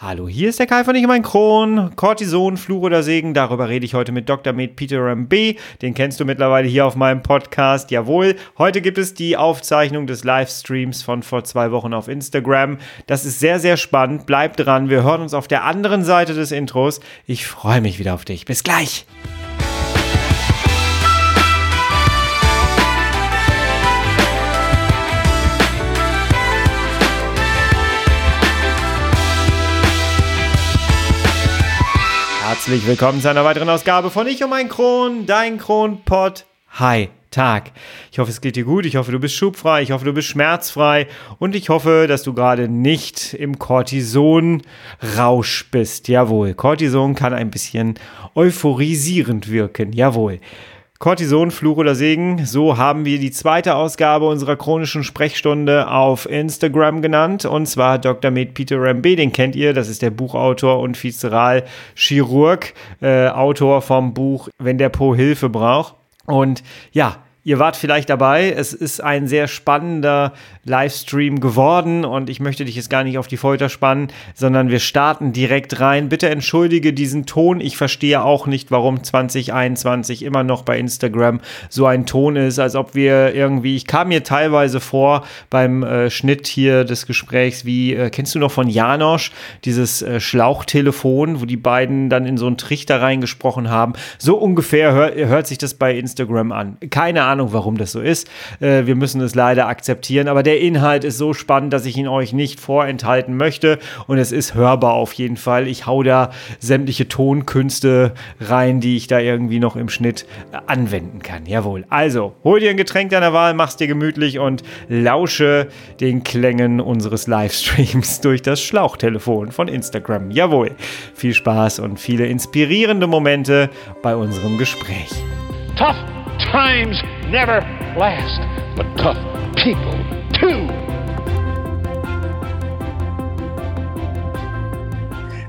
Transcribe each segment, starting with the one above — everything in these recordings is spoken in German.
Hallo, hier ist der Kai von Ich mein Kron. Cortison, Fluch oder Segen, darüber rede ich heute mit Dr. Med Peter M.B. Den kennst du mittlerweile hier auf meinem Podcast. Jawohl, heute gibt es die Aufzeichnung des Livestreams von vor zwei Wochen auf Instagram. Das ist sehr, sehr spannend. Bleib dran. Wir hören uns auf der anderen Seite des Intros. Ich freue mich wieder auf dich. Bis gleich. Herzlich willkommen zu einer weiteren Ausgabe von Ich um ein Kron, dein Kronpott. Hi, Tag. Ich hoffe, es geht dir gut. Ich hoffe, du bist schubfrei. Ich hoffe, du bist schmerzfrei. Und ich hoffe, dass du gerade nicht im Cortison-Rausch bist. Jawohl. Cortison kann ein bisschen euphorisierend wirken. Jawohl. Cortison, Fluch oder Segen, so haben wir die zweite Ausgabe unserer chronischen Sprechstunde auf Instagram genannt. Und zwar Dr. Med Peter Rambe, den kennt ihr, das ist der Buchautor und Viszeralchirurg, äh, Autor vom Buch Wenn der Po Hilfe braucht. Und ja, Ihr wart vielleicht dabei. Es ist ein sehr spannender Livestream geworden und ich möchte dich jetzt gar nicht auf die Folter spannen, sondern wir starten direkt rein. Bitte entschuldige diesen Ton. Ich verstehe auch nicht, warum 2021 immer noch bei Instagram so ein Ton ist, als ob wir irgendwie, ich kam mir teilweise vor beim äh, Schnitt hier des Gesprächs, wie, äh, kennst du noch von Janosch, dieses äh, Schlauchtelefon, wo die beiden dann in so einen Trichter reingesprochen haben. So ungefähr hör, hört sich das bei Instagram an. Keine Ahnung Ahnung, warum das so ist. Äh, wir müssen es leider akzeptieren. Aber der Inhalt ist so spannend, dass ich ihn euch nicht vorenthalten möchte. Und es ist hörbar auf jeden Fall. Ich hau da sämtliche Tonkünste rein, die ich da irgendwie noch im Schnitt äh, anwenden kann. Jawohl. Also, hol dir ein Getränk deiner Wahl, mach's dir gemütlich und lausche den Klängen unseres Livestreams durch das Schlauchtelefon von Instagram. Jawohl. Viel Spaß und viele inspirierende Momente bei unserem Gespräch. Tough times never last, but tough people too.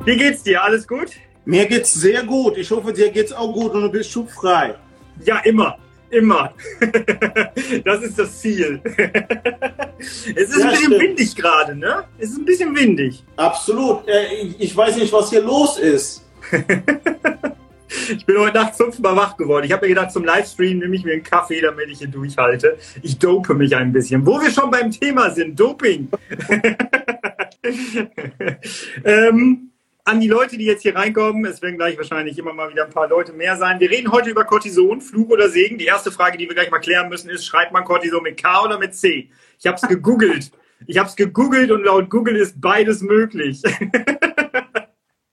Wie geht's dir? Alles gut? Mir geht's sehr gut. Ich hoffe, dir geht's auch gut und du bist schubfrei. Ja, immer. Immer. Das ist das Ziel. Es ist Ja, ein bisschen stimmt. windig gerade, ne? Es ist ein bisschen windig. Absolut. Äh, Ich ich weiß nicht, was hier los ist. Ich bin heute Nacht fünfmal wach geworden. Ich habe mir gedacht, zum Livestream nehme ich mir einen Kaffee, damit ich hier durchhalte. Ich dope mich ein bisschen. Wo wir schon beim Thema sind, Doping. ähm, an die Leute, die jetzt hier reinkommen, es werden gleich wahrscheinlich immer mal wieder ein paar Leute mehr sein. Wir reden heute über Cortison, Fluch oder Segen. Die erste Frage, die wir gleich mal klären müssen, ist, schreibt man Cortison mit K oder mit C? Ich habe es gegoogelt. Ich habe es gegoogelt und laut Google ist beides möglich.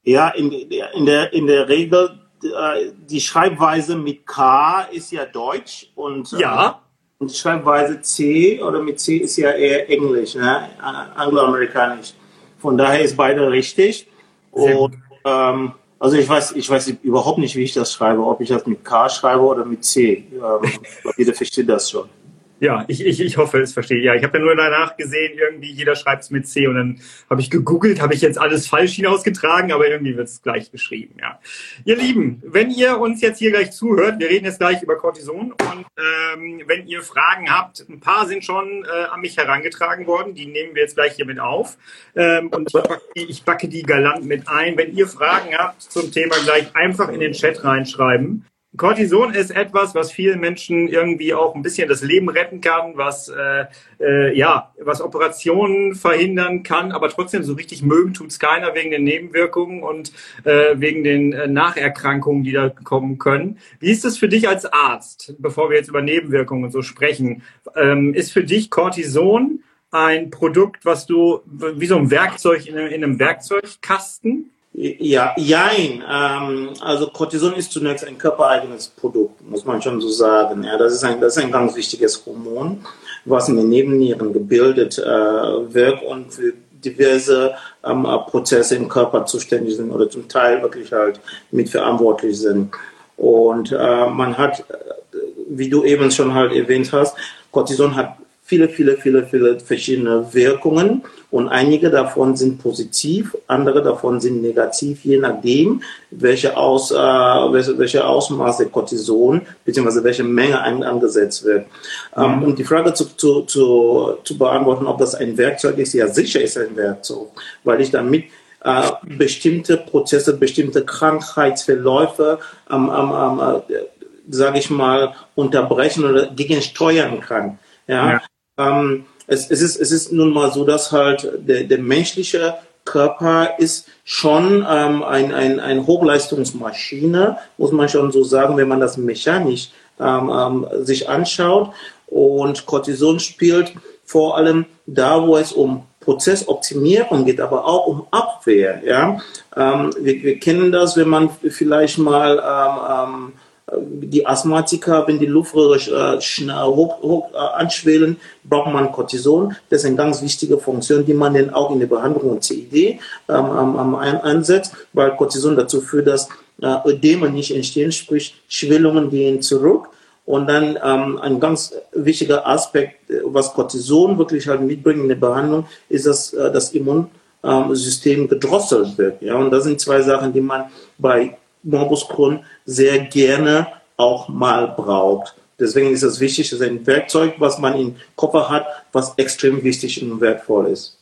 Ja, in, in, der, in der Regel, äh, die Schreibweise mit K ist ja Deutsch und, äh, Ja. und die Schreibweise C oder mit C ist ja eher Englisch, ne? Äh, angloamerikanisch. Von daher ist beide richtig. Und, ähm, also ich weiß, ich weiß überhaupt nicht, wie ich das schreibe, ob ich das mit K schreibe oder mit C. Ähm, jeder versteht das schon. Ja, ich, ich, ich hoffe, es versteht. Ja, ich habe ja nur danach gesehen, irgendwie jeder schreibt es mit C und dann habe ich gegoogelt, habe ich jetzt alles falsch hinausgetragen, aber irgendwie wird es gleich geschrieben, ja. Ihr Lieben, wenn ihr uns jetzt hier gleich zuhört, wir reden jetzt gleich über Cortison und ähm, wenn ihr Fragen habt, ein paar sind schon äh, an mich herangetragen worden, die nehmen wir jetzt gleich hier mit auf ähm, und ich backe, die, ich backe die galant mit ein. Wenn ihr Fragen habt zum Thema gleich einfach in den Chat reinschreiben. Cortison ist etwas, was vielen Menschen irgendwie auch ein bisschen das Leben retten kann, was äh, äh, ja, was Operationen verhindern kann, aber trotzdem so richtig mögen tut's keiner wegen den Nebenwirkungen und äh, wegen den äh, Nacherkrankungen, die da kommen können. Wie ist es für dich als Arzt, bevor wir jetzt über Nebenwirkungen und so sprechen? Ähm, ist für dich Cortison ein Produkt, was du wie so ein Werkzeug in in einem Werkzeugkasten? Ja, jein. Ähm, also Cortison ist zunächst ein körpereigenes Produkt, muss man schon so sagen. Ja, das ist ein, das ist ein ganz wichtiges Hormon, was in den Nebennieren gebildet äh, wird und für diverse ähm, äh, Prozesse im Körper zuständig sind oder zum Teil wirklich halt mitverantwortlich sind. Und äh, man hat, äh, wie du eben schon halt erwähnt hast, Cortison hat viele, viele, viele, viele verschiedene Wirkungen und einige davon sind positiv, andere davon sind negativ, je nachdem, welche, Aus, äh, welche, welche Ausmaß der Cortison bzw. welche Menge angesetzt wird. Ähm, um die Frage zu, zu, zu, zu beantworten, ob das ein Werkzeug ist, ja sicher ist ein Werkzeug, weil ich damit äh, bestimmte Prozesse, bestimmte Krankheitsverläufe, ähm, ähm, äh, sage ich mal, unterbrechen oder gegensteuern kann. Ja. ja. Ähm, es, es, ist, es ist nun mal so, dass halt der, der menschliche Körper ist schon ähm, ein, ein, ein Hochleistungsmaschine, muss man schon so sagen, wenn man das mechanisch ähm, ähm, sich anschaut. Und Cortison spielt vor allem da, wo es um Prozessoptimierung geht, aber auch um Abwehr. Ja? Ähm, wir, wir, kennen das, wenn man vielleicht mal ähm, ähm die Asthmatiker, wenn die Luftröhre äh, hoch, hoch äh, anschwellen, braucht man Cortison. Das ist eine ganz wichtige Funktion, die man dann auch in der Behandlung und CID ähm, einsetzt, weil Cortison dazu führt, dass äh, Ödeme nicht entstehen, sprich Schwellungen gehen zurück. Und dann ähm, ein ganz wichtiger Aspekt, äh, was Cortison wirklich halt mitbringt in der Behandlung, ist, dass äh, das Immunsystem gedrosselt wird. Ja? Und das sind zwei Sachen, die man bei Morbus Crohn sehr gerne auch mal braucht. Deswegen ist es wichtig, dass ein Werkzeug, was man im Koffer hat, was extrem wichtig und wertvoll ist.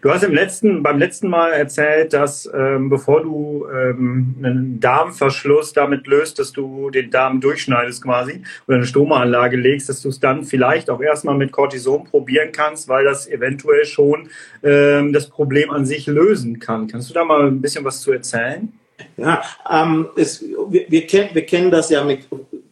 Du hast im letzten, beim letzten Mal erzählt, dass ähm, bevor du ähm, einen Darmverschluss damit löst, dass du den Darm durchschneidest quasi oder eine Stomaanlage legst, dass du es dann vielleicht auch erstmal mit Cortison probieren kannst, weil das eventuell schon ähm, das Problem an sich lösen kann. Kannst du da mal ein bisschen was zu erzählen? Ja, ähm, es, wir, wir, kennen, wir kennen das ja mit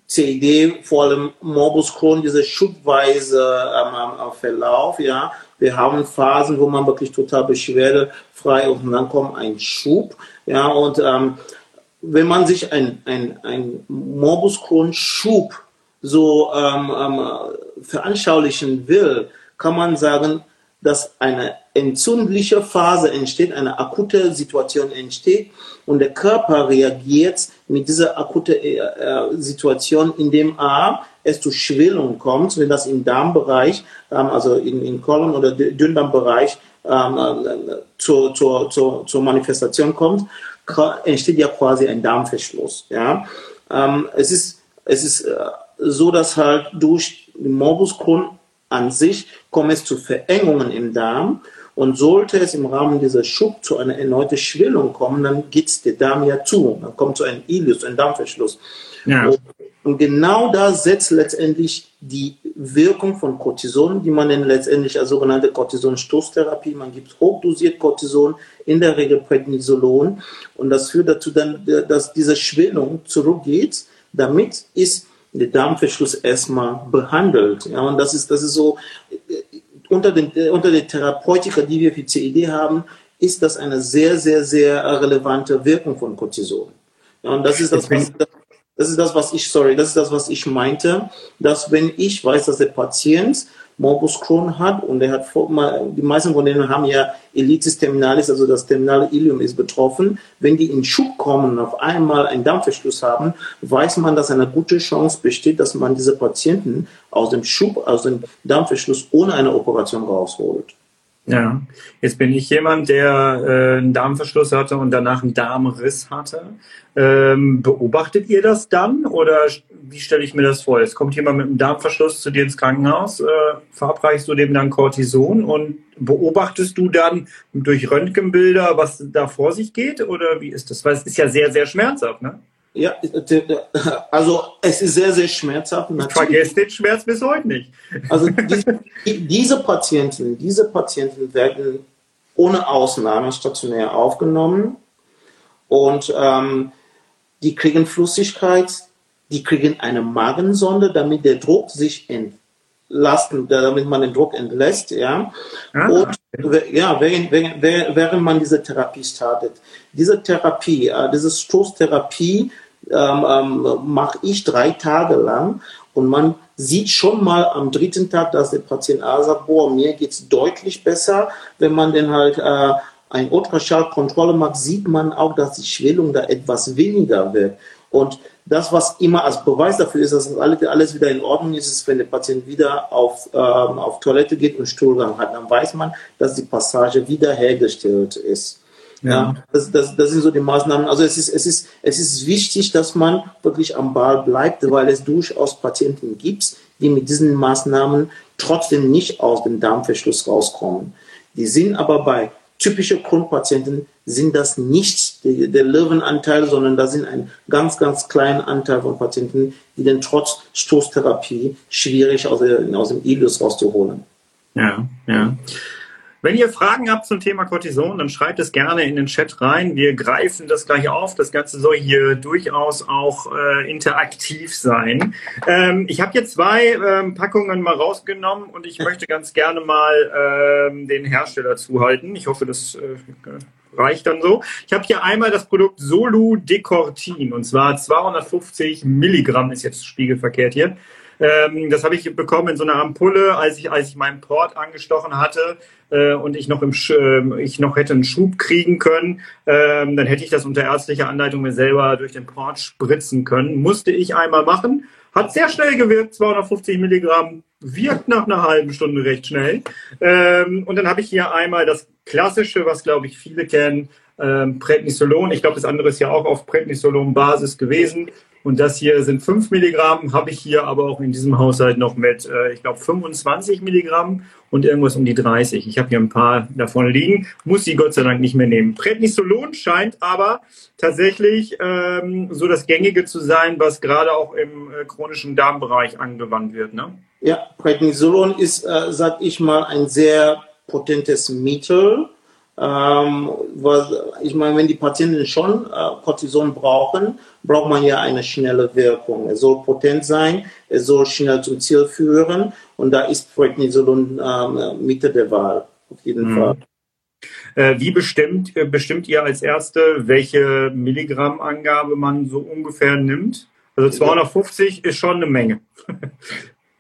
CID, vor allem Morbus Crohn, diese schubweise ähm, Verlauf, ja. Wir haben Phasen, wo man wirklich total beschwerdefrei und dann kommt ein Schub, ja, und ähm, wenn man sich ein, ein, ein Morbus Crohn Schub so ähm, ähm, veranschaulichen will, kann man sagen, dass eine entzündliche Phase entsteht, eine akute Situation entsteht und der Körper reagiert mit dieser akuten äh, äh, Situation, indem A, es zu Schwellung kommt, wenn das im Darmbereich, ähm, also in, in Kolon- oder Dünndarmbereich ähm, äh, zur, zur, zur, zur Manifestation kommt, entsteht ja quasi ein Darmverschluss. Ja? Ähm, es ist, es ist so, dass halt durch Morbus Crohn an sich kommt es zu Verengungen im Darm und sollte es im Rahmen dieser Schub zu einer erneuten Schwellung kommen, dann geht der Darm ja zu. Dann kommt zu einem Ilius, ein Darmverschluss. Ja. Und, und, genau da setzt letztendlich die Wirkung von Cortison, die man dann letztendlich als sogenannte Cortison-Stoßtherapie, man gibt hochdosiert Cortison, in der Regel Prednisolon. Und das führt dazu dann, dass diese Schwellung zurückgeht. Damit ist der Darmverschluss erstmal behandelt. Ja, und das ist, das ist so, unter den, äh, unter den Therapeutika, die wir für CID haben, ist das eine sehr, sehr, sehr relevante Wirkung von Cortison. Ja, und das ist das, was, das ist das, was ich, sorry, das ist das, was ich meinte, dass wenn ich weiß, dass der Patient Morbus Crohn hat und er hat die meisten von denen haben ja Elitis terminalis, also das terminale Ilium ist betroffen. Wenn die in Schub kommen und auf einmal einen Darmverschluss haben, weiß man, dass eine gute Chance besteht, dass man diese Patienten aus dem Schub, aus dem Darmverschluss ohne eine Operation rausholt. Ja, jetzt bin ich jemand, der äh, einen Darmverschluss hatte und danach einen Darmriss hatte. Ähm, beobachtet ihr das dann oder wie stelle ich mir das vor? Jetzt kommt jemand mit einem Darmverschluss zu dir ins Krankenhaus, äh, verabreichst du dem dann Cortison und beobachtest du dann durch Röntgenbilder, was da vor sich geht oder wie ist das? Weil es ist ja sehr, sehr schmerzhaft, ne? Ja, also es ist sehr, sehr schmerzhaft. Ich vergesse den Schmerz bis heute nicht. Also diese, diese Patienten, diese Patienten werden ohne Ausnahme stationär aufgenommen und ähm, die kriegen Flüssigkeit, die kriegen eine Magensonde, damit der Druck sich entlasten, damit man den Druck entlässt, ja. Ah, und ja, während, während, während man diese Therapie startet. Diese Therapie, äh, diese Stoßtherapie ähm, ähm, mache ich drei Tage lang und man sieht schon mal am dritten Tag, dass der Patient A sagt, boah, mir geht's deutlich besser. Wenn man dann halt äh, ein Ultraschallkontrolle macht, sieht man auch, dass die Schwellung da etwas weniger wird. Und das, was immer als Beweis dafür ist, dass alles wieder in Ordnung ist, ist, wenn der Patient wieder auf, ähm, auf Toilette geht und Stuhlgang hat. Dann weiß man, dass die Passage wiederhergestellt ist. Ja, das, das, das sind so die Maßnahmen. Also es ist, es, ist, es ist wichtig, dass man wirklich am Ball bleibt, weil es durchaus Patienten gibt, die mit diesen Maßnahmen trotzdem nicht aus dem Darmverschluss rauskommen. Die sind aber bei typische Kronpatienten sind das nicht die, der Löwenanteil, sondern da sind ein ganz, ganz kleiner Anteil von Patienten, die dann trotz Stoßtherapie schwierig aus, aus dem Ilus rauszuholen. Ja, ja. Wenn ihr Fragen habt zum Thema Cortison, dann schreibt es gerne in den Chat rein. Wir greifen das gleich auf. Das Ganze soll hier durchaus auch äh, interaktiv sein. Ähm, ich habe hier zwei ähm, Packungen mal rausgenommen und ich möchte ganz gerne mal ähm, den Hersteller zuhalten. Ich hoffe, das äh, reicht dann so. Ich habe hier einmal das Produkt Solu Decortin und zwar 250 Milligramm ist jetzt spiegelverkehrt hier. Ähm, das habe ich bekommen in so einer Ampulle, als ich, als ich meinen Port angestochen hatte äh, und ich noch, im, äh, ich noch hätte einen Schub kriegen können. Ähm, dann hätte ich das unter ärztlicher Anleitung mir selber durch den Port spritzen können. Musste ich einmal machen. Hat sehr schnell gewirkt, 250 Milligramm, wirkt nach einer halben Stunde recht schnell. Ähm, und dann habe ich hier einmal das klassische, was glaube ich viele kennen, ähm, Prednisolon. Ich glaube, das andere ist ja auch auf Prednisolon-Basis gewesen. Und das hier sind 5 Milligramm, habe ich hier aber auch in diesem Haushalt noch mit, äh, ich glaube, 25 Milligramm und irgendwas um die 30. Ich habe hier ein paar davon liegen, muss sie Gott sei Dank nicht mehr nehmen. Prednisolon scheint aber tatsächlich ähm, so das Gängige zu sein, was gerade auch im äh, chronischen Darmbereich angewandt wird. Ne? Ja, Prednisolon ist, äh, sag ich mal, ein sehr potentes Mittel ähm, was, ich meine, wenn die Patienten schon äh, Cortison brauchen, braucht man ja eine schnelle Wirkung. Es soll potent sein, es soll schnell zum Ziel führen und da ist Prednisolon ähm, Mitte der Wahl, auf jeden mhm. Fall. Äh, wie bestimmt, äh, bestimmt ihr als Erste, welche Milligrammangabe man so ungefähr nimmt? Also 250 ist schon eine Menge.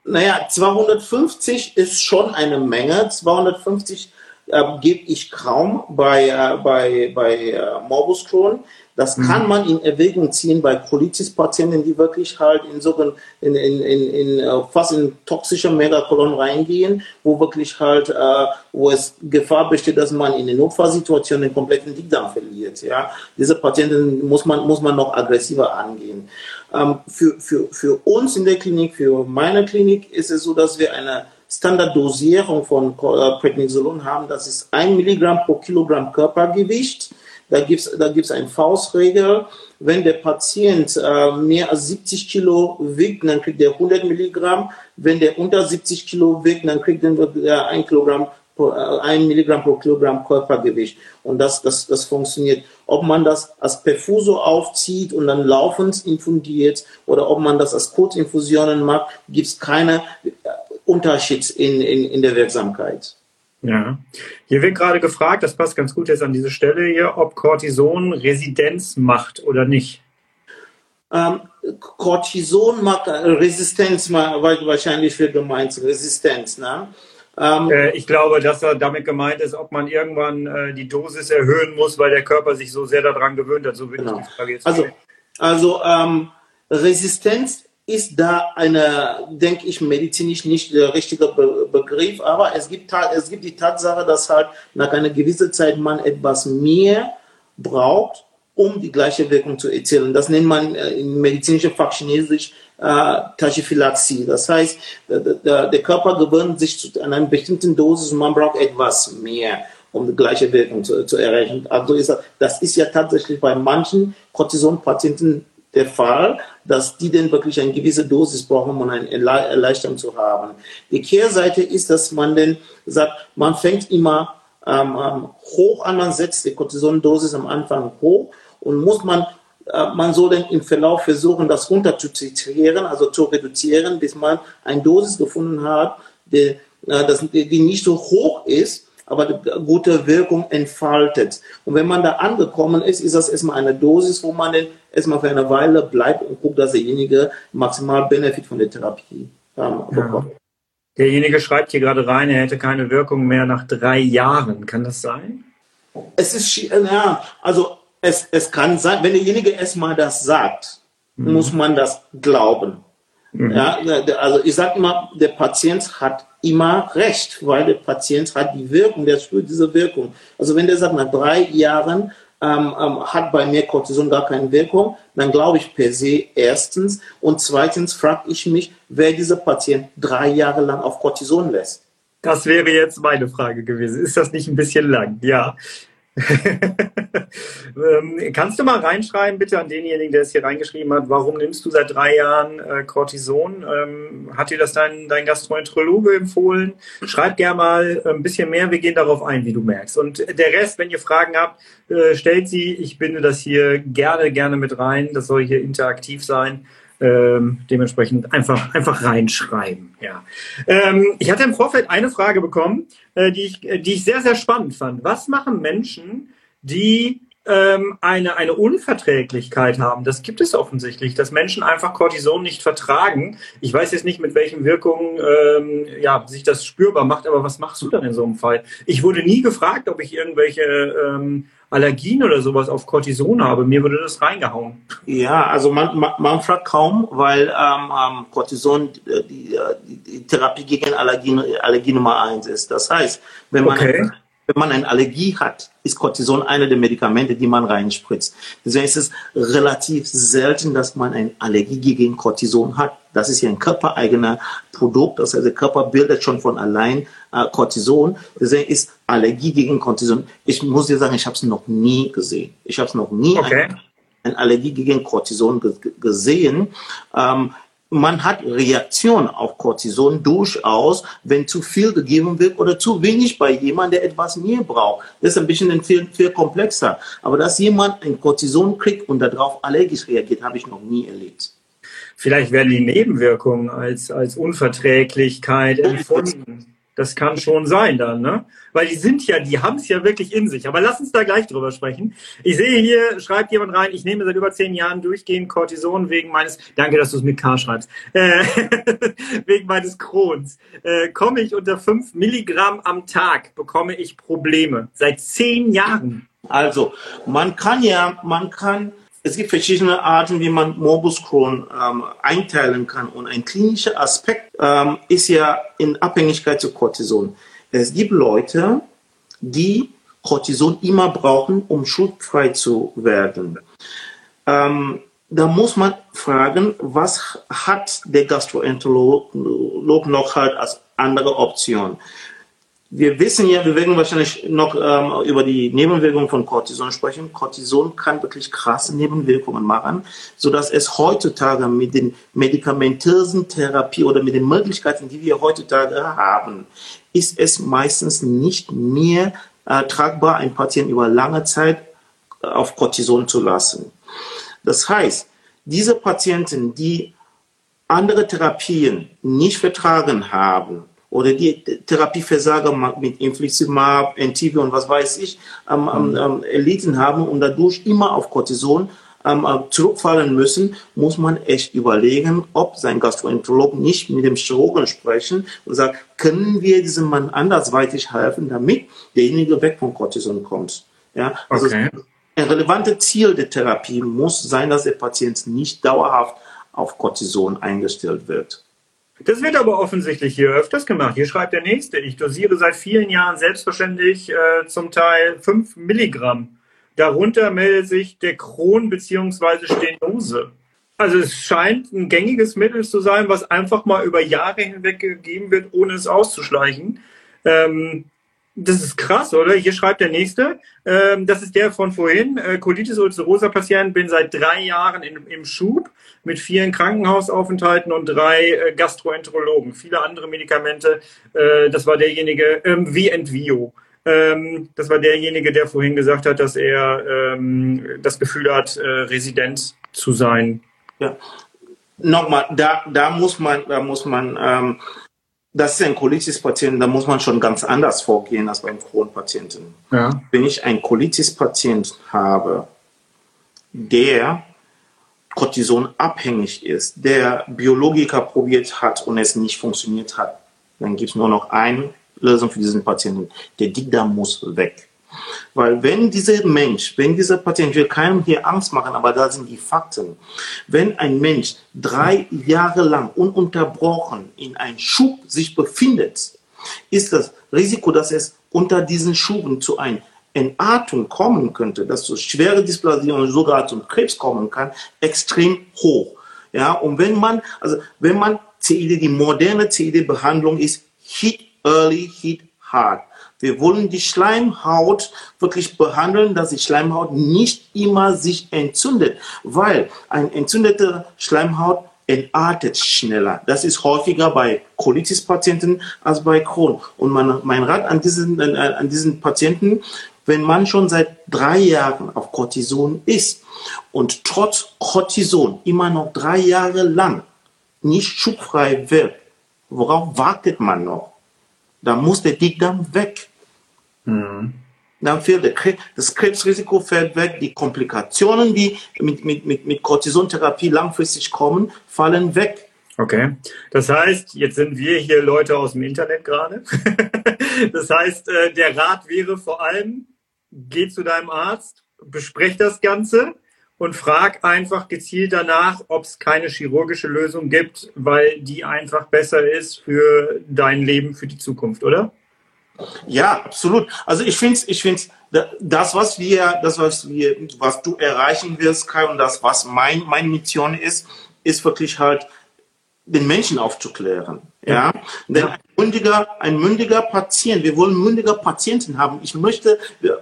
Naja, 250 ist schon eine Menge. 250 äh, gebe ich kaum bei, äh, bei, bei äh, Morbus Crohn. Das mhm. kann man in Erwägung ziehen bei Colitis-Patienten, die wirklich halt in so in, in, in, in äh, fast in toxische Megakolon reingehen, wo wirklich halt, äh, wo es Gefahr besteht, dass man in der Notfallsituation den kompletten Dickdarm verliert. Ja, diese Patienten muss man muss man noch aggressiver angehen. Ähm, für, für, für uns in der Klinik, für meine Klinik ist es so, dass wir eine Standarddosierung von äh, Prednisolon haben. Das ist ein Milligramm pro Kilogramm Körpergewicht. Da gibt es da gibt's eine Faustregel. Wenn der Patient äh, mehr als 70 Kilo wiegt, dann kriegt er 100 Milligramm. Wenn der unter 70 Kilo wiegt, dann kriegt er ein Kilogramm äh, ein Milligramm pro Kilogramm Körpergewicht. Und das, das, das funktioniert. Ob man das als Perfuso aufzieht und dann laufend infundiert oder ob man das als Kurzinfusionen macht, gibt es keine Unterschied in, in, in der Wirksamkeit. Ja, hier wird gerade gefragt, das passt ganz gut jetzt an diese Stelle hier, ob Cortison Residenz macht oder nicht. Ähm, Cortison macht Resistenz, wahrscheinlich für gemeint Resistenz. Ne? Ähm, äh, ich glaube, dass er damit gemeint ist, ob man irgendwann äh, die Dosis erhöhen muss, weil der Körper sich so sehr daran gewöhnt hat. So genau. ich die Frage jetzt Also, also ähm, Resistenz ist da eine, denke ich, medizinisch nicht der richtige Be Begriff, aber es gibt, es gibt die Tatsache, dass halt nach einer gewissen Zeit man etwas mehr braucht, um die gleiche Wirkung zu erzielen. Das nennt man äh, in medizinischer Fachchinesisch äh, Tachyphylaxie. Das heißt, der, der, Körper gewöhnt sich zu einer bestimmten Dosis und man braucht etwas mehr um die gleiche Wirkung zu, zu erreichen. Also ist das, das ist ja tatsächlich bei manchen Cortison-Patienten der Fall, dass die denn wirklich eine gewisse Dosis brauchen, um eine Erleichterung zu haben. Die Kehrseite ist, dass man denn sagt, man fängt immer ähm, ähm hoch an, man setzt die Cortisondosis am Anfang hoch und muss man äh, man soll dann im Verlauf versuchen, das runter zu titrieren, also zu reduzieren, bis man eine Dosis gefunden hat, die, äh, die nicht so hoch ist, aber die gute Wirkung entfaltet. Und wenn man da angekommen ist, ist das erstmal eine Dosis, wo man dann erstmal für eine Weile bleibt und guckt, dass derjenige maximal Benefit von der Therapie ähm, bekommt. Ja. Derjenige schreibt hier gerade rein, er hätte keine Wirkung mehr nach drei Jahren. Kann das sein? Es ist, ja, also es, es kann sein, wenn derjenige erstmal das sagt, mhm. muss man das glauben. Mhm. Ja, also ich sage immer, der Patient hat immer recht, weil der Patient hat die Wirkung, der spürt diese Wirkung. Also wenn der sagt, nach drei Jahren ähm, ähm, hat bei mir Cortison gar keine Wirkung, dann glaube ich per se erstens und zweitens frage ich mich, wer dieser Patient drei Jahre lang auf Cortison lässt. Das wäre jetzt meine Frage gewesen. Ist das nicht ein bisschen lang? Ja. Ähm, kannst du mal reinschreiben, bitte an denjenigen, der es hier reingeschrieben hat, warum nimmst du seit drei Jahren äh, Cortison? Ähm, hat dir das dein, dein Gastroenterologe empfohlen? Schreib gerne mal ein bisschen mehr, wir gehen darauf ein, wie du merkst. Und der Rest, wenn ihr Fragen habt, äh, stellt sie. Ich binde das hier gerne, gerne mit rein. Das soll hier interaktiv sein. Ähm, dementsprechend einfach, einfach reinschreiben. Ja. Ähm, ich hatte im Vorfeld eine Frage bekommen, äh, die, ich, die ich sehr, sehr spannend fand. Was machen Menschen, die ähm, eine, eine Unverträglichkeit haben? Das gibt es offensichtlich, dass Menschen einfach Cortison nicht vertragen. Ich weiß jetzt nicht, mit welchen Wirkungen ähm, ja, sich das spürbar macht, aber was machst du dann in so einem Fall? Ich wurde nie gefragt, ob ich irgendwelche ähm, Allergien oder sowas auf Cortison habe. Mir würde das reingehauen. Ja, also man, man, man fragt kaum, weil ähm, ähm Cortison äh, die, äh, die, die, Therapie gegen Allergien, Allergie Nummer eins ist. Das heißt, wenn man okay wenn man eine Allergie hat, ist Cortison eine der Medikamente, die man reinspritzt. Deswegen ist es relativ selten, dass man eine Allergie gegen Cortison hat. Das ist ja ein körpereigener Produkt. Das heißt, der Körper bildet schon von allein äh, Cortison. Deswegen ist Allergie gegen Cortison. Ich muss dir sagen, ich habe es noch nie gesehen. Ich habe es noch nie okay. eine, eine Allergie gegen Cortison gesehen. Ähm, man hat Reaktion auf Cortison durchaus, wenn zu viel gegeben wird oder zu wenig bei jemandem, der etwas mehr braucht. Das ist ein bisschen viel, viel komplexer. Aber dass jemand ein Cortison kriegt und darauf allergisch reagiert, habe ich noch nie erlebt. Vielleicht werden die Nebenwirkungen als, als Unverträglichkeit empfunden. Das kann schon sein dann, ne? Weil die sind ja, die haben es ja wirklich in sich. Aber lass uns da gleich drüber sprechen. Ich sehe hier, schreibt jemand rein, ich nehme seit über zehn Jahren durchgehend Cortison wegen meines, danke, dass du es mit K schreibst, äh, wegen meines Crohns. Äh, komme ich unter fünf Milligramm am Tag, bekomme ich Probleme. Seit zehn Jahren. Also, man kann ja, man kann es gibt verschiedene Arten, wie man Morbus Crohn ähm, einteilen kann. Und ein klinischer Aspekt ähm, ist ja in Abhängigkeit zu Cortison. Es gibt Leute, die Cortison immer brauchen, um schuldfrei zu werden. Ähm, da muss man fragen, was hat der Gastroenterolog noch halt als andere Option? Wir wissen ja, wir werden wahrscheinlich noch ähm, über die Nebenwirkungen von Cortison sprechen. Cortison kann wirklich krasse Nebenwirkungen machen, so dass es heutzutage mit den medikamentösen Therapie oder mit den Möglichkeiten, die wir heutzutage haben, ist es meistens nicht mehr äh, tragbar, einen Patienten über lange Zeit äh, auf Cortison zu lassen. Das heißt, diese Patienten, die andere Therapien nicht vertragen haben, oder die Therapieversager mit Infliximab, Entyvio und was weiß ich ähm, mhm. ähm, erlitten haben und dadurch immer auf Cortison ähm, äh, zurückfallen müssen, muss man echt überlegen, ob sein Gastroenterolog nicht mit dem Chirurgen sprechen und sagt, können wir diesem Mann andersweitig helfen, damit derjenige weg von Cortison kommt. Ja, also okay. ein relevantes Ziel der Therapie muss sein, dass der Patient nicht dauerhaft auf Cortison eingestellt wird. Das wird aber offensichtlich hier öfters gemacht. Hier schreibt der Nächste, ich dosiere seit vielen Jahren selbstverständlich äh, zum Teil 5 Milligramm. Darunter meldet sich der Kron bzw. Stenose. Also es scheint ein gängiges Mittel zu sein, was einfach mal über Jahre hinweg gegeben wird, ohne es auszuschleichen. Ähm, das ist krass, oder? Hier schreibt der nächste. Ähm, das ist der von vorhin. Äh, Colitis ulcerosa Patient, bin seit drei Jahren in, im Schub mit vielen Krankenhausaufenthalten und drei äh, Gastroenterologen. Viele andere Medikamente. Äh, das war derjenige, ähm, wie Envio. Ähm, das war derjenige, der vorhin gesagt hat, dass er ähm, das Gefühl hat, äh, Resident zu sein. Ja. Nochmal, da, da muss man, da muss man ähm, das ist ein Colitis-Patient, da muss man schon ganz anders vorgehen als beim Crohn-Patienten. Ja. Wenn ich einen Colitis-Patient habe, der Cortison abhängig ist, der Biologiker probiert hat und es nicht funktioniert hat, dann gibt es nur noch eine Lösung für diesen Patienten. Der Dickdarm muss weg. Weil wenn dieser Mensch, wenn dieser Patient, will keinem hier Angst machen, aber da sind die Fakten. Wenn ein Mensch drei Jahre lang ununterbrochen in einem Schub sich befindet, ist das Risiko, dass es unter diesen Schuben zu einem Entartung kommen könnte, dass zu schwere Dysplasie und sogar zum Krebs kommen kann, extrem hoch. Ja, und wenn man, also wenn man CID, die moderne CID-Behandlung ist HIT Early Hit Hard. Wir wollen die Schleimhaut wirklich behandeln, dass die Schleimhaut nicht immer sich entzündet, weil ein entzündete Schleimhaut entartet schneller. Das ist häufiger bei Colitis-Patienten als bei Crohn. Und mein, mein Rat an diesen, an diesen Patienten, wenn man schon seit drei Jahren auf Cortison ist und trotz Cortison immer noch drei Jahre lang nicht schubfrei wird, worauf wartet man noch? Da muss der Dickdarm weg. Mhm. Dann fällt das Krebsrisiko fällt weg, die Komplikationen, die mit, mit, mit, mit Cortisontherapie langfristig kommen, fallen weg. Okay. Das heißt, jetzt sind wir hier Leute aus dem Internet gerade. das heißt, äh, der Rat wäre vor allem, geh zu deinem Arzt, besprech das Ganze und frag einfach gezielt danach, ob es keine chirurgische Lösung gibt, weil die einfach besser ist für dein Leben, für die Zukunft, oder? Ja, absolut. Also ich finde, ich finde, das, was wir, das, was wir, was du erreichen wirst, Kai, und das, was mein, meine Mission ist, ist wirklich halt, den Menschen aufzuklären. Ja, denn ein mündiger, ein mündiger Patient, wir wollen mündiger Patienten haben. Ich möchte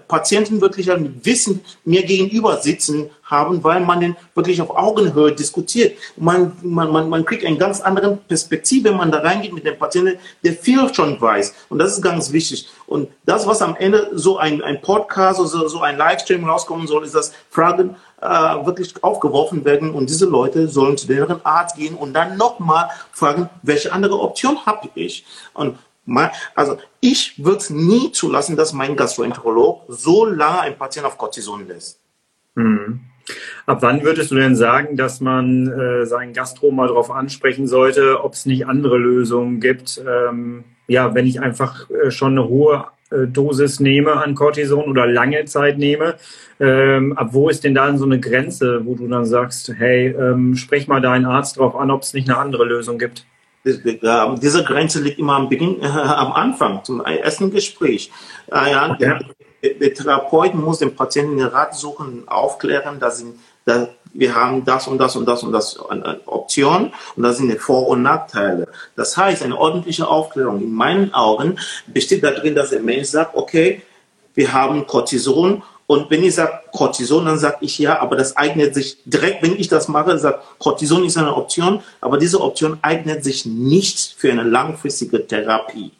Patienten wirklich mit Wissen mir gegenüber sitzen haben, weil man den wirklich auf Augenhöhe diskutiert. Man, man, man, man kriegt eine ganz andere Perspektive, wenn man da reingeht mit dem Patienten, der viel schon weiß. Und das ist ganz wichtig. Und das, was am Ende so ein, ein Podcast oder so ein Livestream rauskommen soll, ist, dass Fragen äh, wirklich aufgeworfen werden und diese Leute sollen zu deren Arzt gehen und dann nochmal fragen, welche andere Option habe ich? Und mein, also ich würde nie zulassen, dass mein Gastroenterolog so lange einen Patienten auf Cortison lässt. Mhm. Ab wann würdest du denn sagen, dass man äh, seinen Gastro mal darauf ansprechen sollte, ob es nicht andere Lösungen gibt? Ähm, ja, wenn ich einfach äh, schon eine hohe äh, Dosis nehme an Cortison oder lange Zeit nehme, ähm, ab wo ist denn da so eine Grenze, wo du dann sagst, hey, ähm, sprech mal deinen Arzt darauf an, ob es nicht eine andere Lösung gibt? Diese Grenze liegt immer am Beginn, äh, am Anfang, zum ersten Gespräch. Äh, ja, der, der, Therapeut muss den Patienten den Rat suchen, aufklären, dass, sie, dass wir haben das und das und das und das an Optionen und das sind die Vor- und Nachteile. Das heißt, eine ordentliche Aufklärung in meinen Augen besteht darin, dass der Mensch sagt, okay, wir haben Cortison und wenn ich sage Cortison, dann sage ich ja, aber das eignet sich direkt, wenn ich das mache, sage Cortison ist eine Option, aber diese Option eignet sich nicht für eine langfristige Therapie.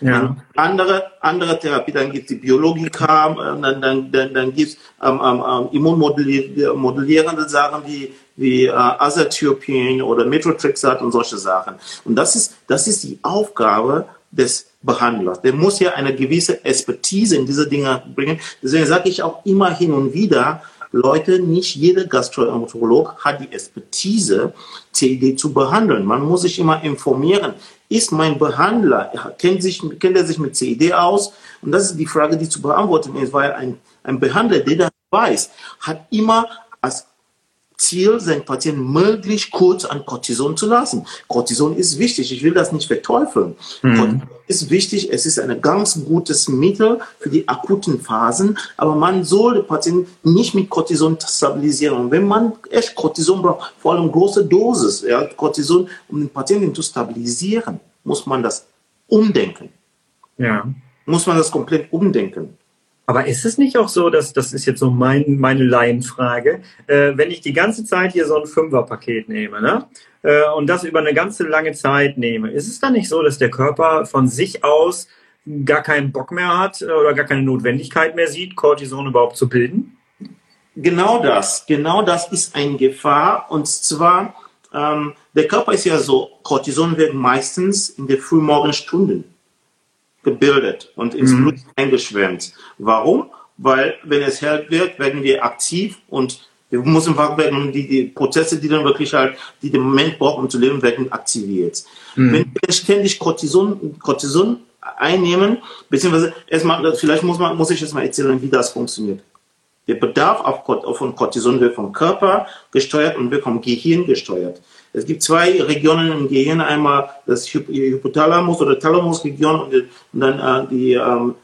Ja. Andere, andere Therapie, dann gibt es die Biologika, äh, dann, dann, dann, dann gibt es ähm, ähm, ähm immunmodellierende Sachen wie, wie äh, Azathioprine oder Methotrexat und solche Sachen. Und das ist, das ist die Aufgabe des Behandlers. Der muss ja eine gewisse Expertise in diese Dinge bringen. Deswegen sage ich auch immer hin und wieder, Leute, nicht jeder Gastroenterolog hat die Expertise, CID zu behandeln. Man muss sich immer informieren. Ist mein Behandler, kennt, sich, kennt er sich mit CID aus? Und das ist die Frage, die zu beantworten ist, weil ein, ein Behandler, der das weiß, hat immer als Ziel, seinen Patienten möglichst kurz an Cortison zu lassen. Cortison ist wichtig, ich will das nicht verteufeln. Mhm. Cortison ist wichtig, es ist ein ganz gutes Mittel für die akuten Phasen, aber man soll den Patienten nicht mit Cortison stabilisieren. Und wenn man echt Cortison braucht, vor allem große Dosis, ja, Cortison, um den Patienten zu stabilisieren, muss man das umdenken. Ja. Muss man das komplett umdenken. Aber ist es nicht auch so, dass das ist jetzt so mein, meine Laienfrage, äh, wenn ich die ganze Zeit hier so ein Fünferpaket nehme, ne? Äh, und das über eine ganze lange Zeit nehme, ist es dann nicht so, dass der Körper von sich aus gar keinen Bock mehr hat äh, oder gar keine Notwendigkeit mehr sieht, Cortison überhaupt zu bilden? Genau das, genau das ist eine Gefahr. Und zwar, ähm, der Körper ist ja so, Cortison wird meistens in den Frühmorgenstunden gebildet und ins mhm. Blut eingeschwemmt. Warum? Weil wenn es hell wird, werden wir aktiv und wir müssen wach werden die, die Prozesse, die dann wirklich halt, die den Moment brauchen, um zu leben, werden aktiviert. Mhm. Wenn wir ständig Cortison, Cortison einnehmen, beziehungsweise erstmal, vielleicht muss man, muss ich jetzt mal erzählen, wie das funktioniert. Der Bedarf von Cortison wird vom Körper gesteuert und wird vom Gehirn gesteuert. Es gibt zwei Regionen im Gehirn, einmal das Hypothalamus oder Thalamusregion und, und dann äh, die ähm,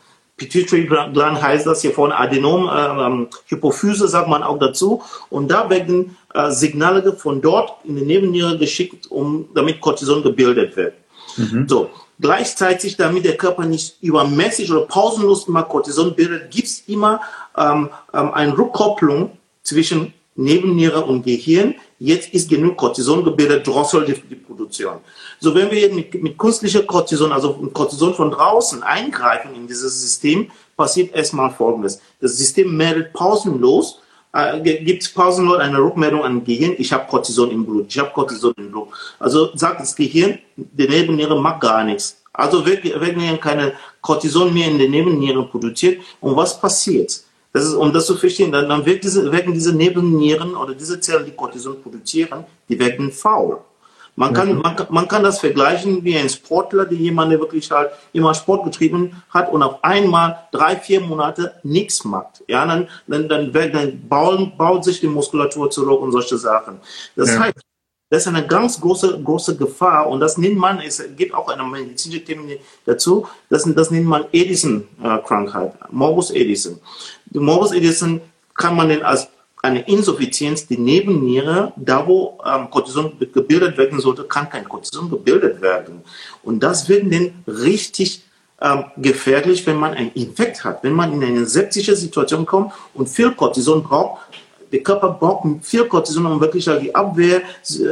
Pituitary Gland heißt das hier vorne Adenom, äh, ähm, Hypophyse sagt man auch dazu. Und da werden äh, Signale von dort in die Nebenniere geschickt, um damit Cortison gebildet wird. Mhm. So, gleichzeitig, damit der Körper nicht übermäßig oder pausenlos immer Cortison bildet, gibt es immer ähm, ähm, eine Rückkopplung zwischen Nebenniere und Gehirn. Jetzt ist genug Cortison gebildet, drosselt die, die Produktion. So, wenn wir mit, mit künstlicher Cortison, also Cortison von draußen eingreifen in dieses System, passiert erstmal Folgendes. Das System meldet pausenlos, äh, gibt pausenlos eine Rückmeldung an Gehirn, ich habe Cortison im Blut, ich habe Cortison im Blut. Also sagt das Gehirn, die Nebenniere macht gar nichts. Also werden keine Cortison mehr in den Nebennieren produziert. Und was passiert? Das ist, um das zu verstehen, dann, dann wird diese, werden diese Nebennieren oder diese Zellen, die Cortison produzieren, die werden faul. Man kann, mhm. man, man kann das vergleichen wie ein Sportler, die jemand, der wirklich halt immer Sport getrieben hat und auf einmal drei, vier Monate nichts macht. Ja, dann, dann, dann, dann bauen, baut sich die Muskulatur zurück und solche Sachen. Das ja. heißt, das ist eine ganz große, große Gefahr und das nennt man, es gibt auch eine medizinische Termin dazu, das, das nennt man Edison-Krankheit, Morbus Edison. Die Morbus Edison kann man denn als eine Insuffizienz, die Nebenniere, da wo ähm, Cortison gebildet werden sollte, kann kein Cortison gebildet werden. Und das wird dann richtig ähm, gefährlich, wenn man einen Infekt hat. Wenn man in eine septische Situation kommt und viel Cortison braucht, der Körper braucht viel Cortison, um wirklich die Abwehr,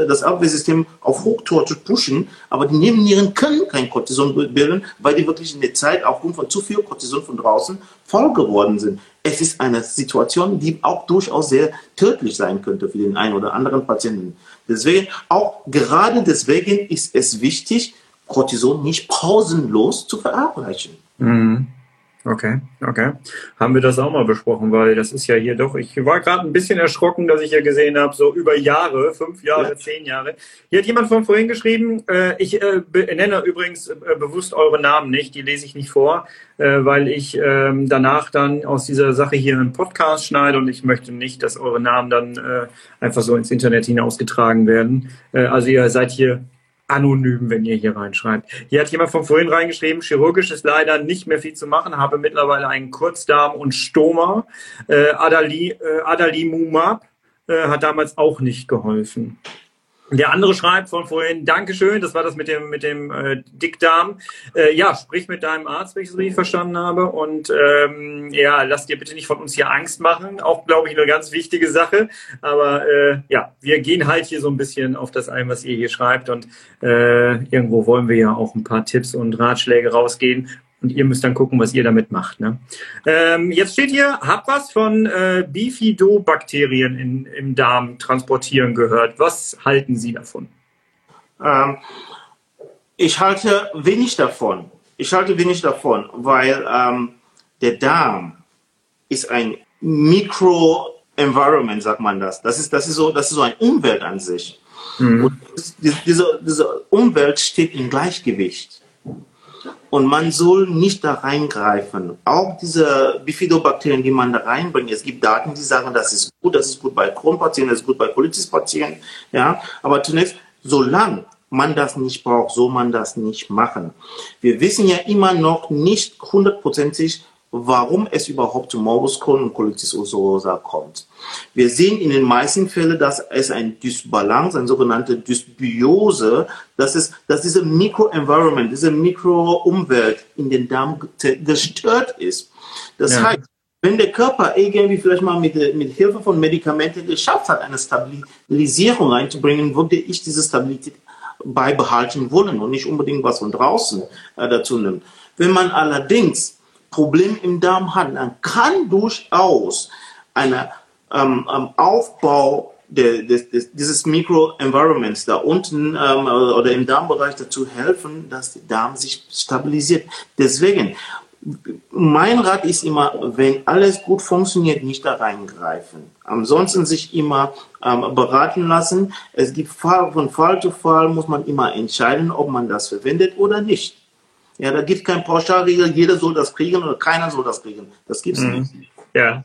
das Abwehrsystem auf Hochtor zu pushen. Aber die Nebennieren können kein Cortison bilden, weil die wirklich in der Zeit aufgrund von zu viel Cortison von draußen voll geworden sind. Es ist eine Situation, die auch durchaus sehr tödlich sein könnte für den einen oder anderen Patienten. Deswegen, auch gerade deswegen ist es wichtig, Cortison nicht pausenlos zu verabreichen. Mhm. Okay, okay. Haben wir das auch mal besprochen, weil das ist ja hier doch, ich war gerade ein bisschen erschrocken, dass ich ja gesehen habe, so über Jahre, fünf Jahre, ja. zehn Jahre. Hier hat jemand von vorhin geschrieben, äh, ich äh, nenne übrigens äh, bewusst eure Namen nicht, die lese ich nicht vor, äh, weil ich ähm, danach dann aus dieser Sache hier einen Podcast schneide und ich möchte nicht, dass eure Namen dann äh, einfach so ins Internet hinausgetragen werden. Äh, also ihr seid hier anonym, wenn ihr hier reinschreibt. Hier hat jemand von vorhin reingeschrieben, chirurgisch ist leider nicht mehr viel zu machen, habe mittlerweile einen Kurzdarm und Stoma. Äh, Adali, äh, Adalimumab äh, hat damals auch nicht geholfen. Der andere schreibt von vorhin, Dankeschön, das war das mit dem, mit dem äh, Dickdarm. Äh, ja, sprich mit deinem Arzt, wenn ich es richtig verstanden habe. Und ähm, ja, lass dir bitte nicht von uns hier Angst machen. Auch, glaube ich, eine ganz wichtige Sache. Aber äh, ja, wir gehen halt hier so ein bisschen auf das ein, was ihr hier schreibt. Und äh, irgendwo wollen wir ja auch ein paar Tipps und Ratschläge rausgehen. Und ihr müsst dann gucken, was ihr damit macht. Ne? Ähm, jetzt steht hier, hab was von äh, Bifidobakterien in, im Darm transportieren gehört. Was halten Sie davon? Ähm, ich halte wenig davon. Ich halte wenig davon, weil ähm, der Darm ist ein Mikro-Environment, sagt man das. Das ist, das ist, so, das ist so eine Umwelt an sich. Mhm. Und diese, diese Umwelt steht im Gleichgewicht. Und man soll nicht da reingreifen. Auch diese Bifidobakterien, die man da reinbringt. Es gibt Daten, die sagen, das ist gut, das ist gut bei Crohn-Patienten, das ist gut bei Colitis-Patienten. Ja, aber zunächst, solange man das nicht braucht, soll man das nicht machen. Wir wissen ja immer noch nicht hundertprozentig, warum es überhaupt zu Morbus Crohn und Colitis ulcerosa kommt. Wir sehen in den meisten Fällen, dass es ein Dysbalance, eine sogenannte Dysbiose, das ist, dass diese Mikroenvironment, diese Mikroumwelt in den Darm gestört ist. Das ja. heißt, wenn der Körper irgendwie vielleicht mal mit, mit Hilfe von Medikamenten geschafft hat, eine Stabilisierung einzubringen, würde ich diese Stabilität beibehalten wollen und nicht unbedingt was von draußen äh, dazu nimmt. Wenn man allerdings Problem im Darm hat, dann kann durchaus ein ähm, ähm, Aufbau der, des, des, dieses Mikroenvironments da unten ähm, oder im Darmbereich dazu helfen, dass der Darm sich stabilisiert. Deswegen, mein Rat ist immer, wenn alles gut funktioniert, nicht da reingreifen. Ansonsten sich immer ähm, beraten lassen. Es gibt Fall, von Fall zu Fall muss man immer entscheiden, ob man das verwendet oder nicht. Ja, da gibt es kein Pauschalregel, jeder soll das kriegen oder keiner soll das kriegen. Das gibt es mhm. nicht. Ja,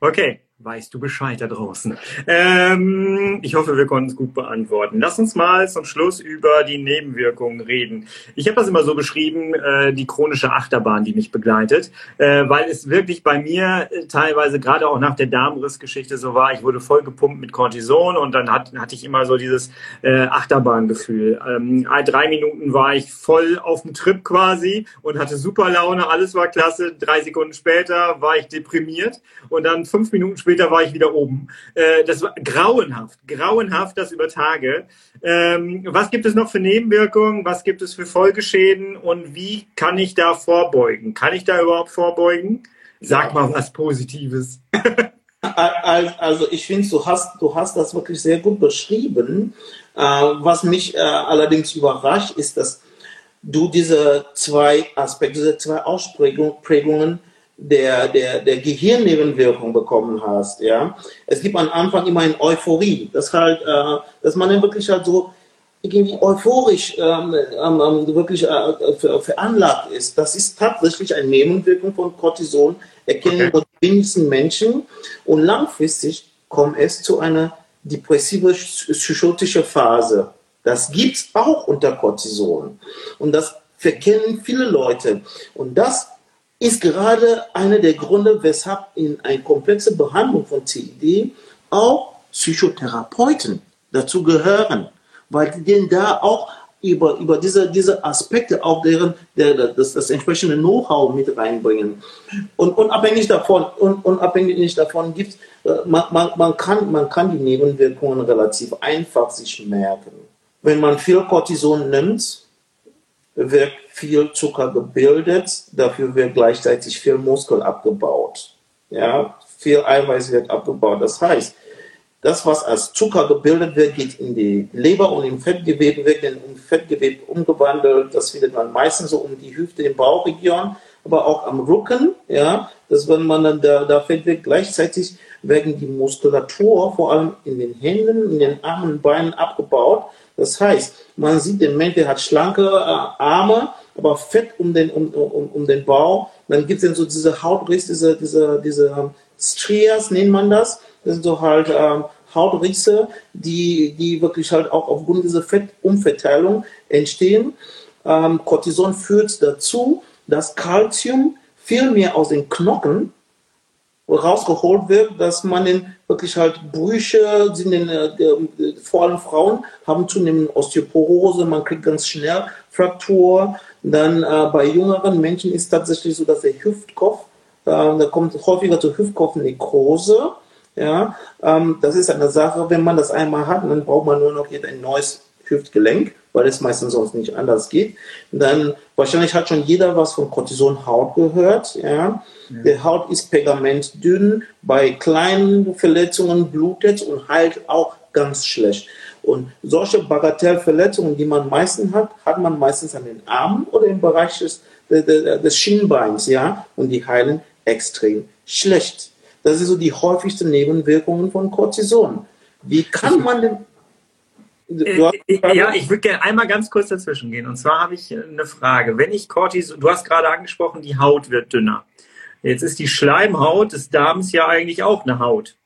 okay. Weißt du Bescheid da draußen. Ähm, ich hoffe, wir konnten es gut beantworten. Lass uns mal zum Schluss über die Nebenwirkungen reden. Ich habe das immer so beschrieben, äh, die chronische Achterbahn, die mich begleitet, äh, weil es wirklich bei mir äh, teilweise gerade auch nach der Darmrissgeschichte so war, ich wurde voll gepumpt mit Cortison und dann hat, hatte ich immer so dieses äh, Achterbahngefühl. Ähm, drei Minuten war ich voll auf dem Trip quasi und hatte super Laune, alles war klasse. Drei Sekunden später war ich deprimiert und dann fünf Minuten später später war ich wieder oben. Äh, das war grauenhaft, grauenhaft, das über Tage. Ähm, was gibt es noch für Nebenwirkungen? Was gibt es für Folgeschäden? Und wie kann ich da vorbeugen? Kann ich da überhaupt vorbeugen? Sag mal was Positives. Also ich finde, du hast, du hast das wirklich sehr gut beschrieben. Äh, was mich äh, allerdings überrascht, ist, dass du diese zwei Aspekte, diese zwei Ausprägungen der, der, der Gehirnnebenwirkung bekommen hast, ja. Es gibt am Anfang immer eine Euphorie, dass halt, äh, dass man dann wirklich halt so irgendwie euphorisch ähm, ähm, ähm wirklich äh, veranlagt ist. Das ist tatsächlich eine Nebenwirkung von Cortison, erkennen okay. die wenigsten Menschen und langfristig kommt es zu einer depressive psychotische Phase. Das gibt es auch unter Cortison und das verkennen viele Leute und das ist gerade einer der Gründe, weshalb in eine komplexe Behandlung von CID auch Psychotherapeuten dazu gehören, weil die denn da auch über, über diese, diese Aspekte auch deren, der, das, das entsprechende Know-how mit reinbringen. Und unabhängig davon, un, unabhängig davon gibt äh, man, man, man, kann, man kann die Nebenwirkungen relativ einfach sich merken. Wenn man viel Cortison nimmt, wird viel Zucker gebildet, dafür wird gleichzeitig viel Muskel abgebaut. Ja, viel Eiweiß wird abgebaut. Das heißt, das, was als Zucker gebildet wird, geht in die Leber und im Fettgewebe, wird in Fettgewebe umgewandelt. Das findet man meistens so um die Hüfte im Bauchregion, aber auch am Rücken. Ja, das, wenn man dann da, da Fett wird, gleichzeitig werden die Muskulatur vor allem in den Händen, in den Armen Beinen abgebaut. Das heißt, man sieht den Mensch, der hat schlanke äh, Arme, aber Fett um den, um, um, um den Bauch. Dann gibt es dann so diese Hautrisse, diese, diese, diese um, Strias nennt man das. Das sind so halt ähm, Hautrisse, die, die wirklich halt auch aufgrund dieser Fettumverteilung entstehen. Ähm, Cortison führt dazu, dass Calcium viel mehr aus den Knochen rausgeholt wird, dass man den wirklich halt Brüche, sind den, äh, vor allem Frauen haben zunehmend Osteoporose, man kriegt ganz schnell Fraktur. Dann äh, bei jüngeren Menschen ist tatsächlich so, dass der Hüftkopf, äh, da kommt häufiger zur Hüftkopfnekrose. Ja, ähm, das ist eine Sache, wenn man das einmal hat, dann braucht man nur noch ein neues Hüftgelenk, weil es meistens sonst nicht anders geht. Dann wahrscheinlich hat schon jeder was von Cortisonhaut gehört. Ja. ja. Die Haut ist pergamentdünn, bei kleinen Verletzungen blutet und heilt auch ganz schlecht. Und solche Bagatellverletzungen, die man meistens hat, hat man meistens an den Armen oder im Bereich des, des Schienbeins, ja, und die heilen extrem schlecht. Das sind so die häufigsten Nebenwirkungen von Cortison. Wie kann man denn ja, ich würde gerne einmal ganz kurz dazwischen gehen. Und zwar habe ich eine Frage. Wenn ich Cortison, du hast gerade angesprochen, die Haut wird dünner. Jetzt ist die Schleimhaut des Darms ja eigentlich auch eine Haut.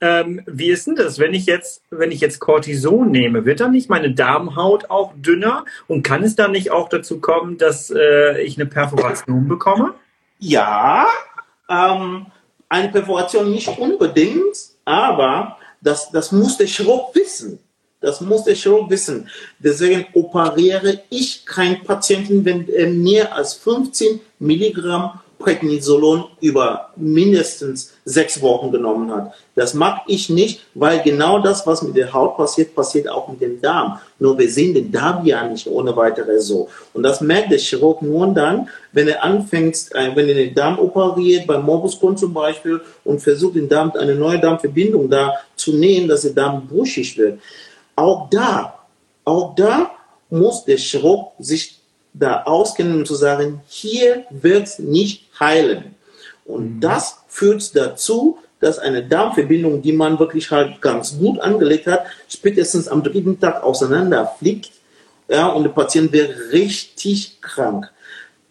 Ähm, wie ist denn das, wenn ich jetzt, wenn ich jetzt Cortison nehme, wird dann nicht meine Darmhaut auch dünner und kann es dann nicht auch dazu kommen, dass äh, ich eine Perforation bekomme? Ja, ähm, eine Perforation nicht unbedingt, aber das, das muss der Chirurg wissen. Das muss der Chirurg wissen. Deswegen operiere ich keinen Patienten, wenn er mehr als 15 Milligramm Prednisolon über mindestens sechs Wochen genommen hat. Das mag ich nicht, weil genau das, was mit der Haut passiert, passiert auch mit dem Darm. Nur wir sehen den Darm ja nicht ohne weiteres so. Und das merkt der Chirurg nur dann, wenn er anfängt, äh, wenn er den Darm operiert, beim Morbus zum Beispiel, und versucht, den Darm, eine neue Darmverbindung da zu nähen, dass der Darm brüchig wird. Auch da, auch da muss der Chirurg sich da auskennen, um zu sagen, hier wird es nicht heilen. Und mhm. das führt dazu, dass eine Darmverbindung, die man wirklich halt ganz gut angelegt hat, spätestens am dritten Tag auseinanderfliegt. Ja, und der Patient wäre richtig krank.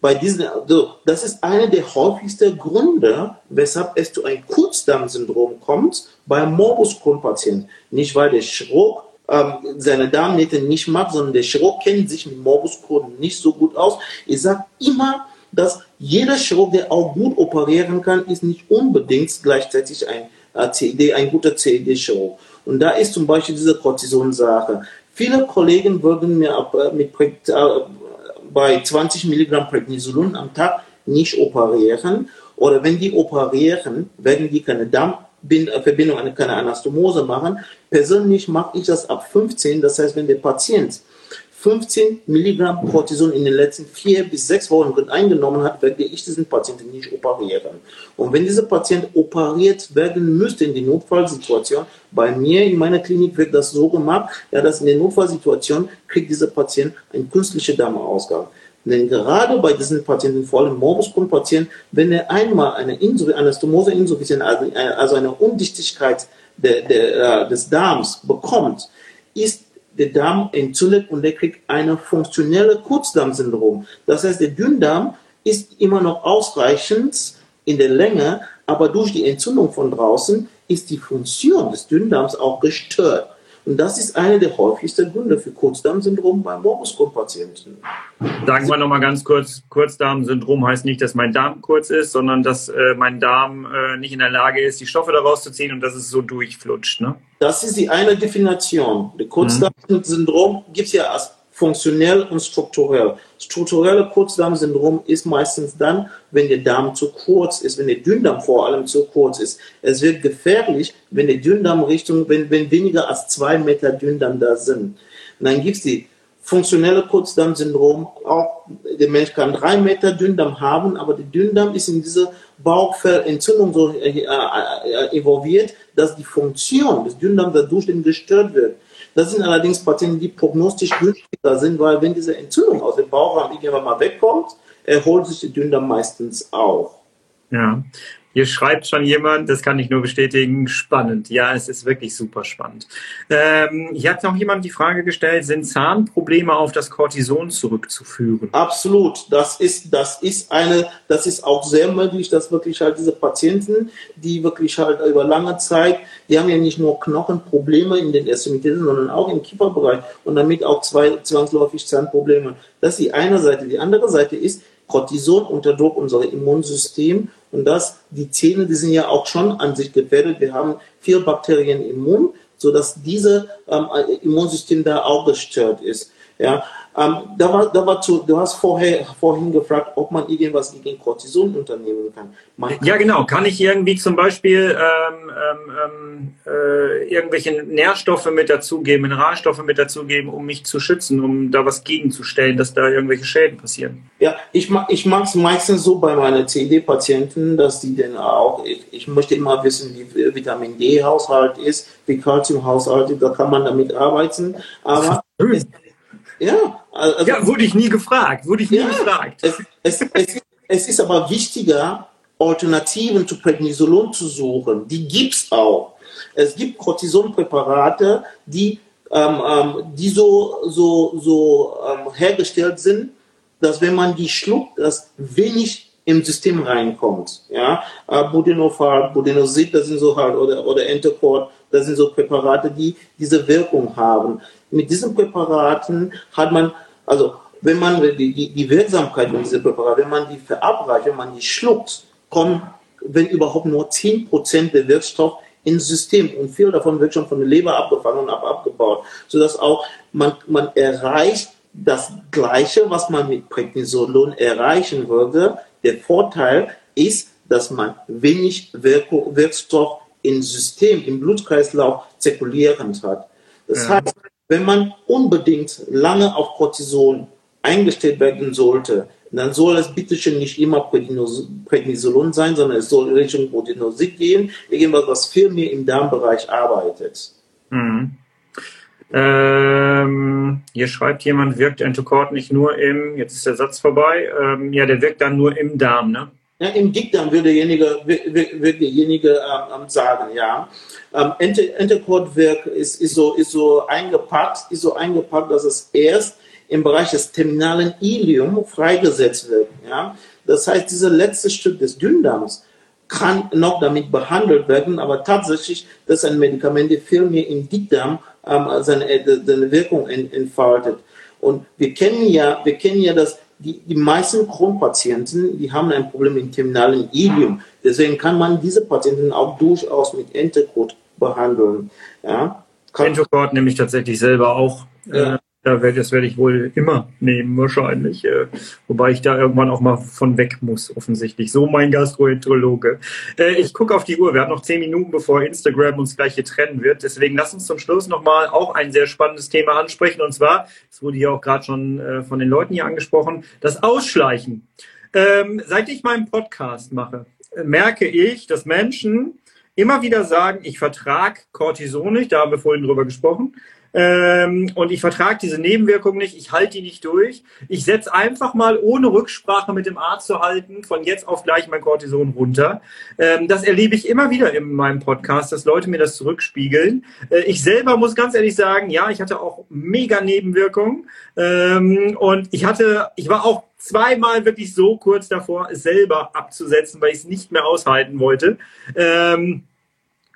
bei diesen, also das ist einer der häufigsten Gründe, weshalb es zu einem Kurzdarmsyndrom kommt bei Morbus Crohn-Patienten. Nicht, weil der Chirurg ähm, seine Darmnähte nicht macht, sondern der Chirurg kennt sich mit Morbus Crohn nicht so gut aus. Ich sage immer, dass jeder Chirurg, der auch gut operieren kann, ist nicht unbedingt gleichzeitig ein CED, ein guter CED-Chirurg. Und da ist zum Beispiel diese Cortison-Sache. Viele Kollegen würden mir äh, mit äh, bei 20 Milligramm Prednisolon am Tag nicht operieren. Oder wenn die operieren, werden die keine Darmverbindung, keine Anastomose machen. Persönlich mache ich das ab 15. Das heißt, wenn der Patient 15 Milligramm Cortison in den letzten vier bis sechs Wochen eingenommen hat, werde ich diesen Patienten nicht operieren. Und wenn dieser Patient operiert werden müsste in der Notfallsituation, bei mir in meiner Klinik wird das so gemacht, ja, dass in der Notfallsituation kriegt dieser Patient einen künstlichen Darmausgang. Denn gerade bei diesen Patienten, vor allem Morbus Crohn-Patienten, wenn er einmal eine Anastomose-Insuffizienz, also, also eine Undichtigkeit der, der, äh, des Darms bekommt, ist der Darm entzündet und der kriegt eine funktionelle Kurzdarmsyndrom. Das heißt, der Dünndarm ist immer noch ausreichend in der Länge, aber durch die Entzündung von draußen ist die Funktion des Dünndarms auch gestört. Und das ist einer der häufigsten Gründe für Kurzdarmsyndrom bei Morbus Crohn-Patienten. Sagen wir nochmal ganz kurz, Kurzdarmsyndrom heißt nicht, dass mein Darm kurz ist, sondern dass äh, mein Darm äh, nicht in der Lage ist, die Stoffe daraus zu ziehen und dass es so durchflutscht. Ne? Das ist die eine Definition. Das Kurzdarmsyndrom gibt es ja als funktionell und strukturell. Strukturelle Kurzdarmsyndrom ist meistens dann, wenn der Darm zu kurz ist, wenn der Dünndarm vor allem zu kurz ist. Es wird gefährlich, wenn der Dünndarmrichtung, wenn, wenn weniger als zwei Meter Dünndarm da sind. Und dann gibt es die funktionelle Kurzdarmsyndrom. Auch der Mensch kann drei Meter Dünndarm haben, aber der Dünndarm ist in diese Bauchfellentzündung so äh, äh, äh, involviert, dass die Funktion des Dünndarms dadurch gestört wird. Das sind allerdings Patienten, die prognostisch günstiger sind, weil wenn diese Entzündung aus dem Bauchraum irgendwann mal wegkommt, erholt sich der Dünndarm meistens auch. Ja. Hier schreibt schon jemand, das kann ich nur bestätigen, spannend. Ja, es ist wirklich super spannend. Ähm, hier hat noch jemand die Frage gestellt, sind Zahnprobleme auf das Cortison zurückzuführen? Absolut. Das ist, das ist eine, das ist auch sehr möglich, dass wirklich halt diese Patienten, die wirklich halt über lange Zeit, die haben ja nicht nur Knochenprobleme in den Extremitäten, sondern auch im Kieferbereich und damit auch zwei, zwangsläufig Zahnprobleme. Das ist die eine Seite. Die andere Seite ist, Cortison unterdrückt unser Immunsystem und das, die Zähne, die sind ja auch schon an sich gefährdet. Wir haben vier Bakterien im Mund, sodass dieses ähm, Immunsystem da auch gestört ist. Ja, ähm, da war, da war zu, du hast vorher, vorhin gefragt, ob man irgendwas gegen Cortison unternehmen kann. kann ja, genau. Kann ich irgendwie zum Beispiel ähm, ähm, ähm, äh, irgendwelche Nährstoffe mit dazugeben, Mineralstoffe mit dazugeben, um mich zu schützen, um da was gegenzustellen, dass da irgendwelche Schäden passieren? Ja, ich, mag ich mag es meistens so bei meinen CD-Patienten, dass die dann auch, ich, ich möchte immer wissen, wie Vitamin D-Haushalt ist, wie Calcium-Haushalt ist, da kann man damit arbeiten. Aber ja, also, ja, wurde ich nie gefragt. Wurde ich nie ja, gefragt. Es, es, es, es, ist aber wichtiger, Alternativen zu Prednisolon zu suchen. Die gibt es auch. Es gibt Cortisonpräparate, die, ähm, ähm, die so, so, so ähm, hergestellt sind, dass wenn man die schluckt, dass wenig im System reinkommt. Ja, äh, Budenofar, Budenosid, das sind so halt, oder, oder Entecort, das sind so Präparate, die diese Wirkung haben. Mit diesen Präparaten hat man, also wenn man die, die, die Wirksamkeit von diesen Präparaten, wenn man die verabreicht, wenn man die schluckt, kommen, wenn überhaupt nur 10% der Wirkstoff ins System und viel davon wird schon von der Leber abgefangen und ab, abgebaut, sodass auch man, man erreicht das Gleiche, was man mit Prednisolon erreichen würde. Der Vorteil ist, dass man wenig Wirkstoff im System, im Blutkreislauf zirkulierend hat. Das ja. heißt, wenn man unbedingt lange auf Cortison eingestellt werden sollte, dann soll es bitte schon nicht immer Prednisolon sein, sondern es soll Richtung Protinosid gehen, irgendwas, was viel mehr im Darmbereich arbeitet. Mhm. Ähm, hier schreibt jemand, wirkt Entocort nicht nur im, jetzt ist der Satz vorbei, ähm, ja, der wirkt dann nur im Darm, ne? Ja, Im Dickdarm würde derjenige, würde derjenige ähm, sagen, ja. Ähm, Ente, Entecort wirkt ist, ist, so, ist so eingepackt, ist so eingepackt, dass es erst im Bereich des terminalen Ilium freigesetzt werden. Ja? Das heißt, dieses letzte Stück des Dünndarms kann noch damit behandelt werden, aber tatsächlich, dass ein Medikament viel mehr im Dickdarm ähm, seine, äh, seine Wirkung entfaltet. Und wir kennen ja, wir kennen ja das, die, die meisten Kronpatienten, die haben ein Problem im terminalen Ilium. Deswegen kann man diese Patienten auch durchaus mit Entecot behandeln. Ja? Entecot nehme ich tatsächlich selber auch. Ja. Äh, da werd, das werde ich wohl immer nehmen, wahrscheinlich. Äh, wobei ich da irgendwann auch mal von weg muss, offensichtlich. So mein Gastroenterologe. Äh, ich gucke auf die Uhr. Wir haben noch zehn Minuten, bevor Instagram uns gleich hier trennen wird. Deswegen lass uns zum Schluss nochmal auch ein sehr spannendes Thema ansprechen. Und zwar, es wurde hier auch gerade schon äh, von den Leuten hier angesprochen, das Ausschleichen. Ähm, seit ich meinen Podcast mache, merke ich, dass Menschen immer wieder sagen, ich vertrage Cortison nicht, da haben wir vorhin drüber gesprochen. Ähm, und ich vertrage diese Nebenwirkungen nicht, ich halte die nicht durch. Ich setze einfach mal ohne Rücksprache mit dem Arzt zu halten, von jetzt auf gleich mein Cortison runter. Ähm, das erlebe ich immer wieder in meinem Podcast, dass Leute mir das zurückspiegeln. Äh, ich selber muss ganz ehrlich sagen, ja, ich hatte auch mega Nebenwirkungen. Ähm, und ich hatte, ich war auch zweimal wirklich so kurz davor, es selber abzusetzen, weil ich es nicht mehr aushalten wollte. Ähm,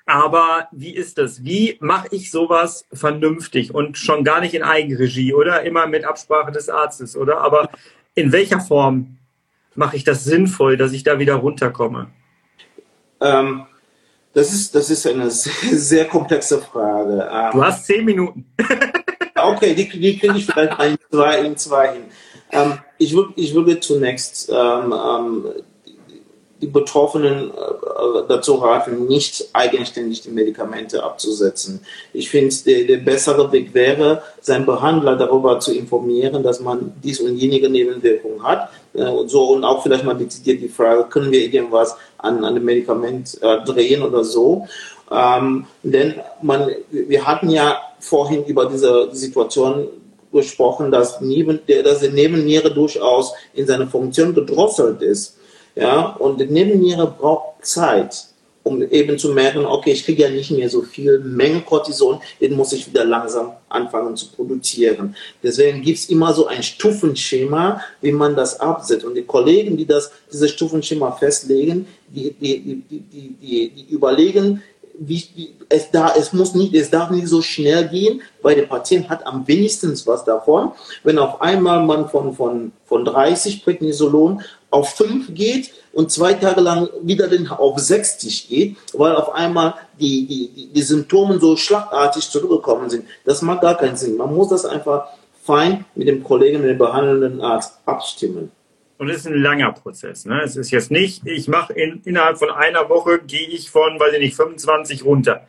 aber wie ist das? Wie mache ich sowas vernünftig und schon gar nicht in Eigenregie oder immer mit Absprache des Arztes, oder? Aber in welcher Form mache ich das sinnvoll, dass ich da wieder runterkomme? Ähm, das, ist, das ist eine sehr, sehr komplexe Frage. Ähm, du hast zehn Minuten. okay, die, die kriege ich vielleicht in zwei, in zwei hin. Ähm, ich, würd, ich würde zunächst ähm, ähm, die Betroffenen äh, dazu raten, nicht eigenständig die Medikamente abzusetzen. Ich finde, der, der, bessere Weg wäre, seinen Behandler darüber zu informieren, dass man dies und jenige Nebenwirkungen hat. Äh, und so und auch vielleicht mal dezidiert die Frage, können wir irgendwas an, an dem Medikament äh, drehen oder so. Ähm, denn man, wir hatten ja vorhin über diese Situation gesprochen, dass, neben, dass die Nebenniere durchaus in seiner Funktion gedrosselt ist. Ja, und die Nebenniere braucht Zeit, um eben zu merken, okay, ich kriege ja nicht mehr so viel Menge Cortison, den muss ich wieder langsam anfangen zu produzieren. Deswegen gibt es immer so ein Stufenschema, wie man das absetzt. Und die Kollegen, die das, dieses Stufenschema festlegen, die, die, die, die, die, überlegen, wie, wie, es, da, es, muss nicht, es darf nicht so schnell gehen, weil der Patient hat am wenigsten was davon. Wenn auf einmal man von, von, von 30 Prednisolon auf 5 geht und zwei Tage lang wieder auf 60 geht, weil auf einmal die, die, die, Symptome so schlagartig zurückgekommen sind. Das macht gar keinen Sinn. Man muss das einfach fein mit dem Kollegen, mit dem behandelnden Arzt abstimmen. Und es ist ein langer Prozess. Ne? Es ist jetzt nicht, ich mache in, innerhalb von einer Woche, gehe ich von, weiß ich nicht, 25 runter.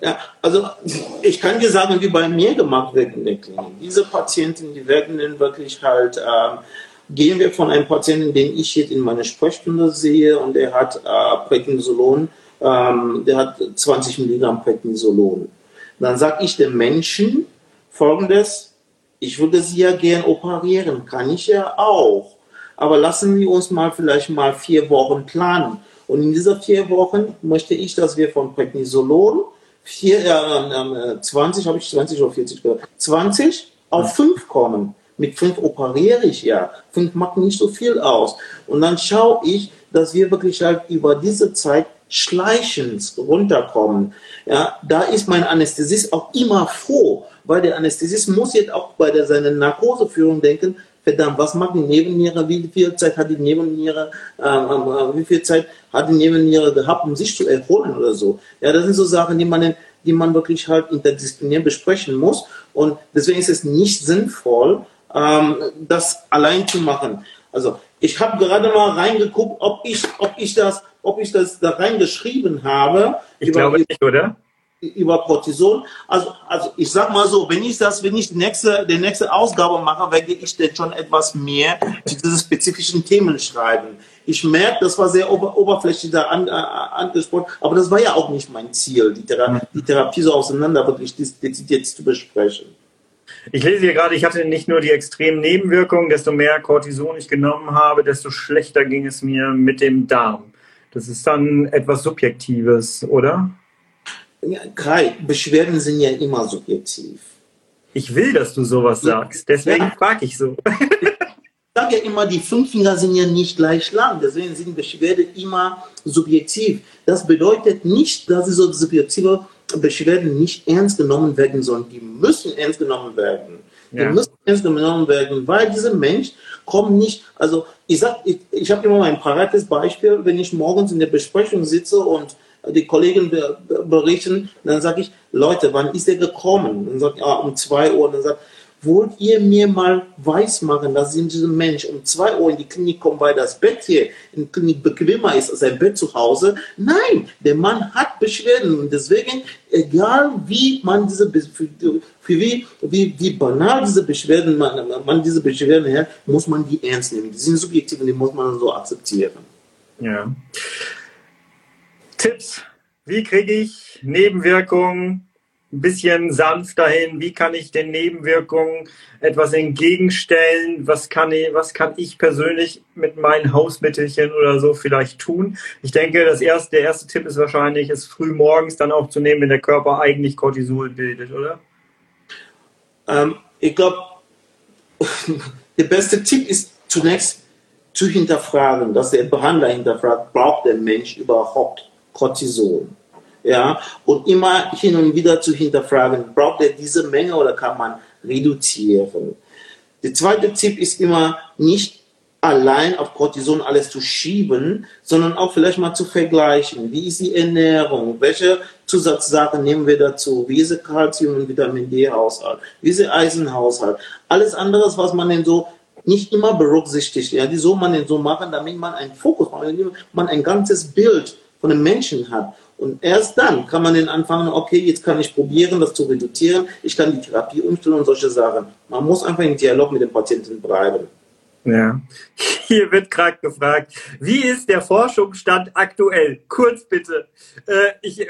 Ja, also ich kann dir sagen, wie bei mir gemacht wird in der Klinik. Diese Patienten, die werden dann wirklich halt, äh, gehen wir von einem Patienten, den ich jetzt in meiner Sprechstunde sehe und der hat äh, Prednisolon, ähm, der hat 20 Milligramm Prednisolon. Dann sage ich dem Menschen folgendes, ich würde sie ja gern operieren, kann ich ja auch aber lassen wir uns mal vielleicht mal vier Wochen planen. Und in dieser vier Wochen möchte ich, dass wir von Prednisolon vier, äh, 20, habe ich 20 oder 40 gehört, 20 auf 5 kommen. Mit 5 operiere ich ja. 5 macht nicht so viel aus. Und dann schaue ich, dass wir wirklich halt über diese Zeit schleichend runterkommen. Ja, da ist mein Anästhesist auch immer froh, weil der Anästhesist muss jetzt auch bei der, seiner Narkoseführung denken, verdammt, was macht die Nebenniere, wie viel Zeit hat die Nebenniere, äh, wie viel Zeit hat die Nebenniere gehabt, um sich zu erholen oder so. Ja, das sind so Sachen, die man, die man wirklich halt interdisziplinär besprechen muss. Und deswegen ist es nicht sinnvoll, ähm, das allein zu machen. Also ich habe gerade mal reingeguckt, ob ich, ob ich das, ob ich das da reingeschrieben habe. Ich glaube nicht, oder? über Cortison. Also, also ich sag mal so, wenn ich das, wenn ich die nächste, die nächste Ausgabe mache, werde ich dann schon etwas mehr zu diesen spezifischen Themen schreiben. Ich merke, das war sehr ober, oberflächlich da an, äh, angesprochen, aber das war ja auch nicht mein Ziel, die, Thera die Therapie so auseinander wirklich dezidiert zu besprechen. Ich lese hier gerade, ich hatte nicht nur die extremen Nebenwirkungen, desto mehr Cortison ich genommen habe, desto schlechter ging es mir mit dem Darm. Das ist dann etwas Subjektives, oder? Kai, Beschwerden sind ja immer subjektiv. Ich will, dass du sowas sagst. Deswegen ja. frage ich so. Ich sage ja immer, die fünf Finger sind ja nicht gleich lang. Deswegen sind Beschwerden immer subjektiv. Das bedeutet nicht, dass diese subjektive Beschwerden nicht ernst genommen werden sollen. Die müssen ernst genommen werden. Ja. Die müssen ernst genommen werden, weil dieser Mensch kommt nicht, also ich sag, ich, ich habe immer ein parates Beispiel, wenn ich morgens in der Besprechung sitze und die Kollegen berichten, dann sage ich, Leute, wann ist er gekommen? Dann sagt er, um zwei Uhr. Dann sagt wollt ihr mir mal weismachen, dass dieser Mensch um zwei Uhr in die Klinik kommt, weil das Bett hier in der Klinik bequemer ist als sein Bett zu Hause? Nein, der Mann hat Beschwerden und deswegen, egal wie man diese, wie, wie, wie banal diese Beschwerden, man, man diese Beschwerden hat, muss man die ernst nehmen. Die sind subjektiv und die muss man so akzeptieren. Ja. Tipps. Wie kriege ich Nebenwirkungen ein bisschen sanfter hin? Wie kann ich den Nebenwirkungen etwas entgegenstellen? Was kann ich, was kann ich persönlich mit meinen Hausmittelchen oder so vielleicht tun? Ich denke, das erste, der erste Tipp ist wahrscheinlich, es früh morgens dann auch zu nehmen, wenn der Körper eigentlich Cortisol bildet, oder? Ähm, ich glaube, der beste Tipp ist zunächst zu hinterfragen, dass der Behandler hinterfragt, braucht der Mensch überhaupt Cortisol? Ja, und immer hin und wieder zu hinterfragen, braucht er diese Menge oder kann man reduzieren? Der zweite Tipp ist immer nicht allein auf Cortison alles zu schieben, sondern auch vielleicht mal zu vergleichen. Wie ist die Ernährung? Welche Zusatzsachen nehmen wir dazu? Wie ist der Kalzium- und Vitamin D-Haushalt? Wie ist der Eisenhaushalt? Alles andere, was man denn so nicht immer berücksichtigt. Ja, die soll man denn so machen, damit man einen Fokus damit man ein ganzes Bild von einem Menschen hat. Und erst dann kann man den anfangen, okay, jetzt kann ich probieren, das zu reduzieren, ich kann die Therapie umstellen und solche Sachen. Man muss einfach im Dialog mit dem Patienten bleiben. Ja. Hier wird gerade gefragt, wie ist der Forschungsstand aktuell? Kurz bitte. Äh, ich, äh,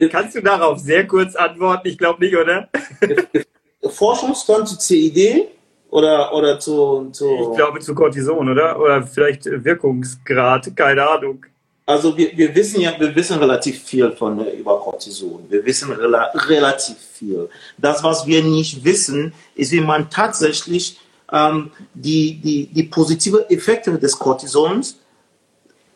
kannst du darauf sehr kurz antworten? Ich glaube nicht, oder? Forschungsstand zu CID oder, oder zu, zu. Ich glaube zu Cortison, oder? Oder vielleicht Wirkungsgrad, keine Ahnung. Also wir, wir wissen ja, wir wissen relativ viel von der Überkortison. Wir wissen rela relativ viel. Das, was wir nicht wissen, ist, wie man tatsächlich ähm, die, die, die positive Effekte des Cortisons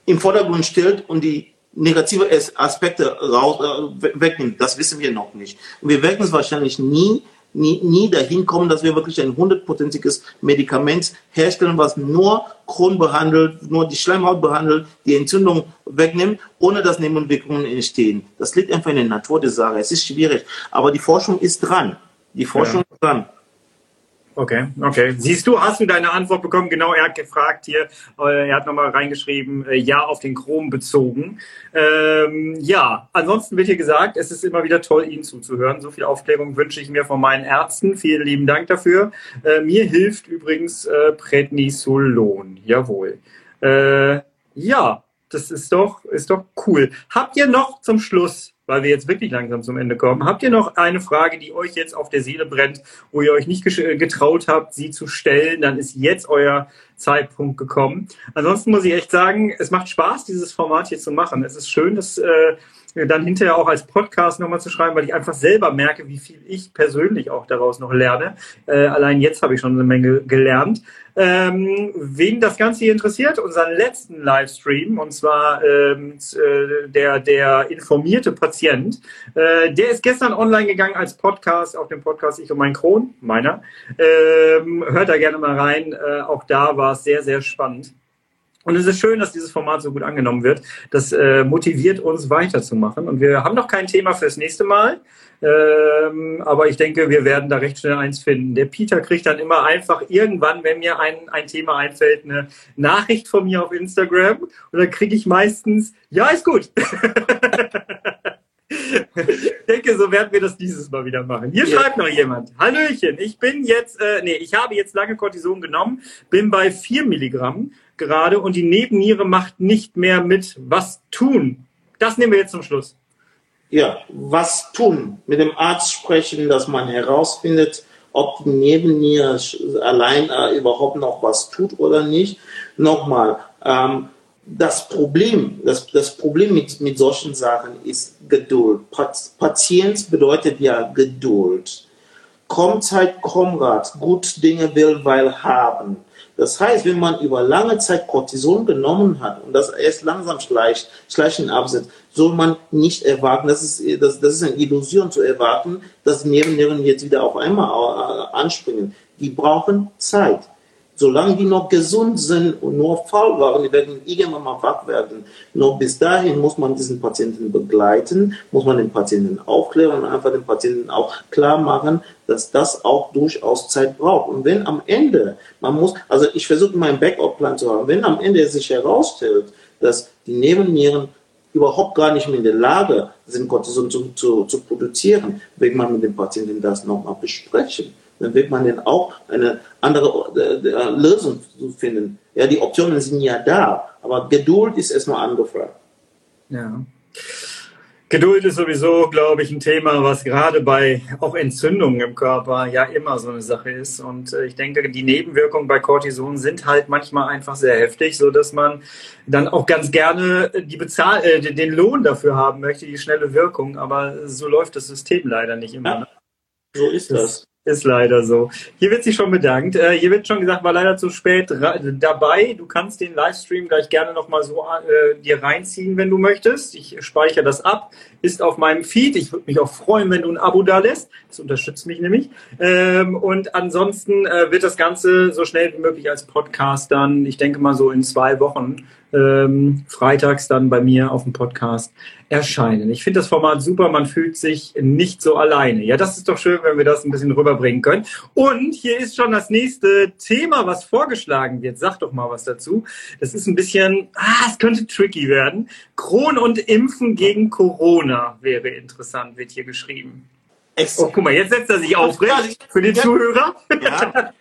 im Vordergrund stellt und die negative Aspekte raus, äh, wegnimmt. Das wissen wir noch nicht. Und wir werden es wahrscheinlich nie nie, nie dahin kommen, dass wir wirklich ein hundertprozentiges Medikament herstellen, was nur Kron behandelt, nur die Schleimhaut behandelt, die Entzündung wegnimmt, ohne dass Nebenwirkungen entstehen. Das liegt einfach in der Natur der Sache. Es ist schwierig. Aber die Forschung ist dran. Die Forschung ja. ist dran. Okay, okay. Siehst du, hast du deine Antwort bekommen? Genau, er hat gefragt hier, äh, er hat nochmal reingeschrieben, äh, ja, auf den Chrom bezogen. Ähm, ja, ansonsten wird hier gesagt, es ist immer wieder toll, Ihnen zuzuhören. So viel Aufklärung wünsche ich mir von meinen Ärzten. Vielen lieben Dank dafür. Äh, mir hilft übrigens äh, Prednisolon. Jawohl. Äh, ja, das ist doch, ist doch cool. Habt ihr noch zum Schluss weil wir jetzt wirklich langsam zum Ende kommen. Habt ihr noch eine Frage, die euch jetzt auf der Seele brennt, wo ihr euch nicht getraut habt, sie zu stellen? Dann ist jetzt euer Zeitpunkt gekommen. Ansonsten muss ich echt sagen, es macht Spaß, dieses Format hier zu machen. Es ist schön, dass äh, dann hinterher auch als Podcast nochmal zu schreiben, weil ich einfach selber merke, wie viel ich persönlich auch daraus noch lerne. Äh, allein jetzt habe ich schon eine Menge gelernt. Ähm, wen das Ganze hier interessiert, unseren letzten Livestream, und zwar ähm, äh, der, der informierte Patient, äh, der ist gestern online gegangen als Podcast auf dem Podcast Ich und mein Kron, meiner. Ähm, hört da gerne mal rein. Äh, auch da war es sehr, sehr spannend. Und es ist schön, dass dieses Format so gut angenommen wird. Das äh, motiviert uns weiterzumachen. Und wir haben noch kein Thema fürs nächste Mal. Ähm, aber ich denke, wir werden da recht schnell eins finden. Der Peter kriegt dann immer einfach irgendwann, wenn mir ein, ein Thema einfällt, eine Nachricht von mir auf Instagram. Und dann kriege ich meistens, ja, ist gut. ich denke, so werden wir das dieses Mal wieder machen. Hier ja. schreibt noch jemand. Hallöchen, ich bin jetzt, äh, nee, ich habe jetzt lange Cortison genommen, bin bei 4 Milligramm gerade und die Nebenniere macht nicht mehr mit. Was tun? Das nehmen wir jetzt zum Schluss. Ja, was tun? Mit dem Arzt sprechen, dass man herausfindet, ob die Nebenniere allein äh, überhaupt noch was tut oder nicht. Nochmal, ähm, das Problem, das, das Problem mit, mit solchen Sachen ist Geduld. Patient bedeutet ja Geduld. Kommt Zeit, Komrat, gut Dinge will, weil haben. Das heißt, wenn man über lange Zeit Cortison genommen hat und das erst langsam schleicht, schleichend absetzt, soll man nicht erwarten, das ist, das, das ist eine Illusion zu erwarten, dass Nebennieren jetzt wieder auf einmal äh, anspringen. Die brauchen Zeit solange die noch gesund sind und nur faul waren, die werden irgendwann mal wach werden. Noch bis dahin muss man diesen Patienten begleiten, muss man den Patienten aufklären und einfach den Patienten auch klar machen, dass das auch durchaus Zeit braucht. Und wenn am Ende, man muss, also ich versuche meinen Backup-Plan zu haben, wenn am Ende sich herausstellt, dass die Nebennieren überhaupt gar nicht mehr in der Lage sind, Cortison zu, zu, zu produzieren, wird man mit dem Patienten das nochmal besprechen dann wird man dann auch eine andere äh, äh, Lösung finden. Ja, die Optionen sind ja da, aber Geduld ist erstmal angefragt. Ja. Geduld ist sowieso, glaube ich, ein Thema, was gerade bei auch Entzündungen im Körper ja immer so eine Sache ist. Und äh, ich denke, die Nebenwirkungen bei Cortison sind halt manchmal einfach sehr heftig, so dass man dann auch ganz gerne die Bezahl äh, den Lohn dafür haben möchte, die schnelle Wirkung. Aber so läuft das System leider nicht immer. Ja, ne? so ist das. Ist leider so. Hier wird sich schon bedankt. Äh, hier wird schon gesagt, war leider zu spät dabei. Du kannst den Livestream gleich gerne nochmal so äh, dir reinziehen, wenn du möchtest. Ich speichere das ab. Ist auf meinem Feed. Ich würde mich auch freuen, wenn du ein Abo da lässt. Das unterstützt mich nämlich. Ähm, und ansonsten äh, wird das Ganze so schnell wie möglich als Podcast dann, ich denke mal so in zwei Wochen, ähm, freitags dann bei mir auf dem Podcast erscheinen. Ich finde das Format super, man fühlt sich nicht so alleine. Ja, das ist doch schön, wenn wir das ein bisschen rüberbringen können. Und hier ist schon das nächste Thema, was vorgeschlagen wird. Sag doch mal was dazu. Das ist ein bisschen, ah, es könnte tricky werden. Kron und Impfen gegen Corona wäre interessant, wird hier geschrieben. Oh, guck mal, jetzt setzt er sich aufrecht für den Zuhörer. Ja,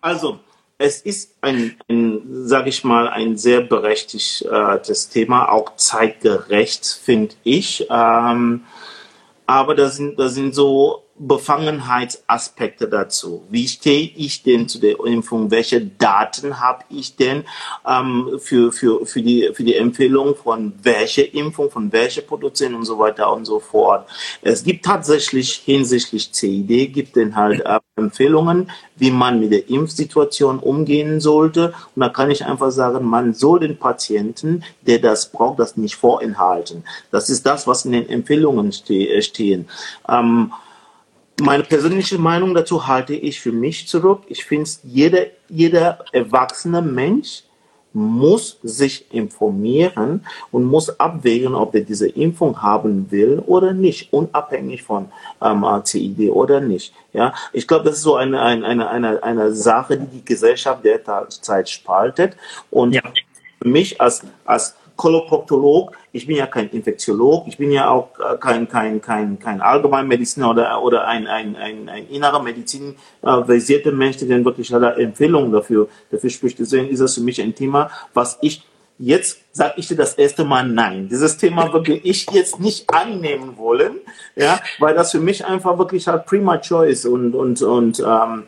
also es ist ein, ein sage ich mal, ein sehr berechtigtes Thema, auch zeitgerecht, finde ich. Ähm, aber da sind, da sind so Befangenheitsaspekte dazu. Wie stehe ich denn zu der Impfung? Welche Daten habe ich denn ähm, für, für, für, die, für die Empfehlung von welcher Impfung, von welcher Produzent und so weiter und so fort. Es gibt tatsächlich hinsichtlich CID, gibt es halt äh, Empfehlungen, wie man mit der Impfsituation umgehen sollte. Und da kann ich einfach sagen, man soll den Patienten, der das braucht, das nicht vorenthalten. Das ist das, was in den Empfehlungen ste äh, stehen. Ähm, meine persönliche Meinung dazu halte ich für mich zurück. Ich finde, jeder, jeder erwachsene Mensch muss sich informieren und muss abwägen, ob er diese Impfung haben will oder nicht, unabhängig von ähm, CID oder nicht. Ja, ich glaube, das ist so eine, eine, eine, eine, eine Sache, die die Gesellschaft derzeit spaltet. Und ja. für mich als, als Koloproktolog, ich bin ja kein Infektiolog, ich bin ja auch äh, kein, kein, kein, kein Allgemeinmediziner oder, oder ein, ein, ein, ein innerer Medizin äh, versierter Mensch, der dann wirklich alle Empfehlungen dafür, dafür spricht. Deswegen ist das für mich ein Thema, was ich jetzt sage ich dir das erste Mal nein. Dieses Thema würde ich jetzt nicht annehmen wollen, ja, weil das für mich einfach wirklich halt premature ist und und und ähm,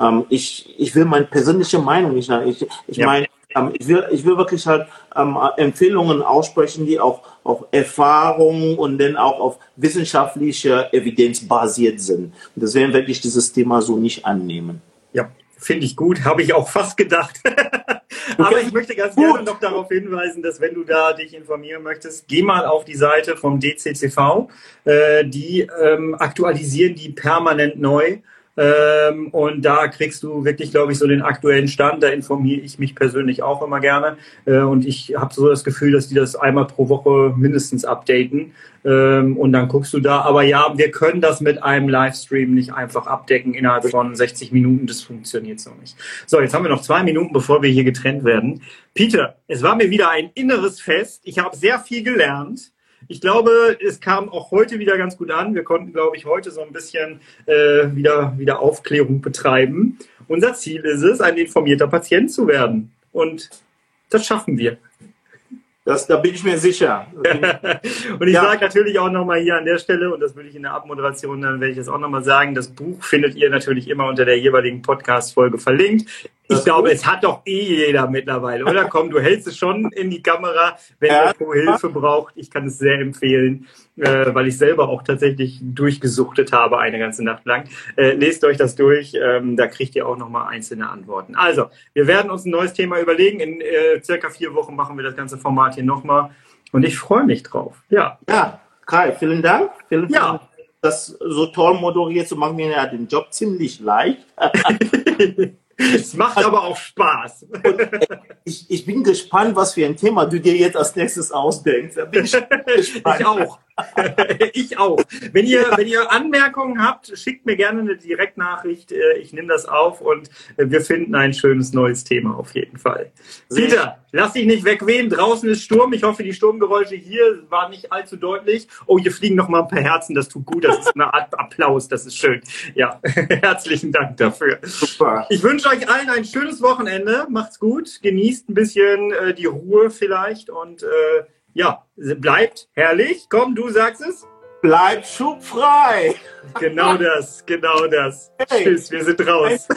ähm, ich ich will meine persönliche Meinung nicht. Ich ich ja. meine ähm, ich, will, ich will wirklich halt ähm, Empfehlungen aussprechen, die auch auf Erfahrung und dann auch auf wissenschaftlicher Evidenz basiert sind. Und deswegen werde ich dieses Thema so nicht annehmen. Ja, finde ich gut, habe ich auch fast gedacht. Aber ich möchte ganz gerne noch darauf hinweisen, dass wenn du da dich informieren möchtest, geh mal auf die Seite vom DCCV. Äh, die ähm, aktualisieren die permanent neu. Ähm, und da kriegst du wirklich, glaube ich, so den aktuellen Stand. Da informiere ich mich persönlich auch immer gerne. Äh, und ich habe so das Gefühl, dass die das einmal pro Woche mindestens updaten. Ähm, und dann guckst du da. Aber ja, wir können das mit einem Livestream nicht einfach abdecken innerhalb von 60 Minuten. Das funktioniert so nicht. So, jetzt haben wir noch zwei Minuten, bevor wir hier getrennt werden. Peter, es war mir wieder ein inneres Fest. Ich habe sehr viel gelernt. Ich glaube, es kam auch heute wieder ganz gut an. Wir konnten, glaube ich, heute so ein bisschen äh, wieder, wieder Aufklärung betreiben. Unser Ziel ist es, ein informierter Patient zu werden. Und das schaffen wir. Das, da bin ich mir sicher. und ich ja. sage natürlich auch nochmal hier an der Stelle, und das würde ich in der Abmoderation, dann werde ich das auch nochmal sagen, das Buch findet ihr natürlich immer unter der jeweiligen Podcast-Folge verlinkt. Ich glaube, es hat doch eh jeder mittlerweile, oder? Komm, du hältst es schon in die Kamera, wenn ja. ihr Hilfe braucht. Ich kann es sehr empfehlen, äh, weil ich selber auch tatsächlich durchgesuchtet habe eine ganze Nacht lang. Äh, lest euch das durch, ähm, da kriegt ihr auch nochmal einzelne Antworten. Also, wir werden uns ein neues Thema überlegen. In äh, circa vier Wochen machen wir das ganze Format hier nochmal und ich freue mich drauf. Ja. Ja, Kai, vielen Dank. Vielen, ja. Dank das so toll moderiert zu machen, mir ja den Job ziemlich leicht. Es macht aber auch Spaß. Ich, ich, bin gespannt, was für ein Thema du dir jetzt als nächstes ausdenkst. ich, ich auch. ich auch. Wenn ihr, wenn ihr Anmerkungen habt, schickt mir gerne eine Direktnachricht. Äh, ich nehme das auf und wir finden ein schönes neues Thema auf jeden Fall. Peter, lass dich nicht wegwehen. Draußen ist Sturm. Ich hoffe, die Sturmgeräusche hier waren nicht allzu deutlich. Oh, hier fliegen noch mal ein paar Herzen. Das tut gut. Das ist eine Art Applaus. Das ist schön. Ja, herzlichen Dank dafür. Super. Ich wünsche euch allen ein schönes Wochenende. Macht's gut. Genießt ein bisschen äh, die Ruhe vielleicht und äh, ja, bleibt herrlich. Komm, du sagst es. Bleibt schubfrei. Genau das, genau das. Hey. Tschüss, wir sind raus.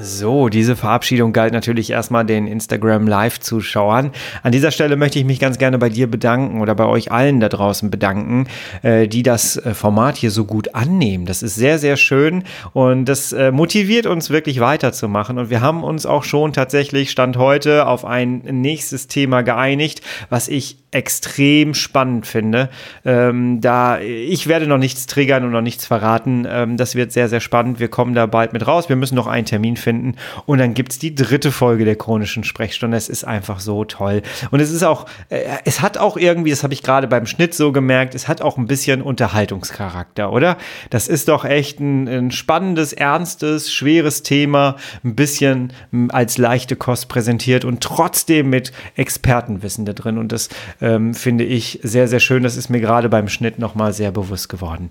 So, diese Verabschiedung galt natürlich erstmal den Instagram Live-Zuschauern. An dieser Stelle möchte ich mich ganz gerne bei dir bedanken oder bei euch allen da draußen bedanken, äh, die das äh, Format hier so gut annehmen. Das ist sehr, sehr schön und das äh, motiviert uns wirklich weiterzumachen. Und wir haben uns auch schon tatsächlich Stand heute auf ein nächstes Thema geeinigt, was ich extrem spannend finde. Ähm, da ich werde noch nichts triggern und noch nichts verraten. Ähm, das wird sehr, sehr spannend. Wir kommen da bald mit raus. Wir müssen noch einen Termin finden. Und dann gibt es die dritte Folge der chronischen Sprechstunde. Es ist einfach so toll. Und es ist auch, äh, es hat auch irgendwie, das habe ich gerade beim Schnitt so gemerkt, es hat auch ein bisschen Unterhaltungscharakter, oder? Das ist doch echt ein, ein spannendes, ernstes, schweres Thema. Ein bisschen als leichte Kost präsentiert und trotzdem mit Expertenwissen da drin. Und das ähm, finde ich sehr, sehr schön. Das ist mir gerade beim Schnitt nochmal sehr bewusst geworden.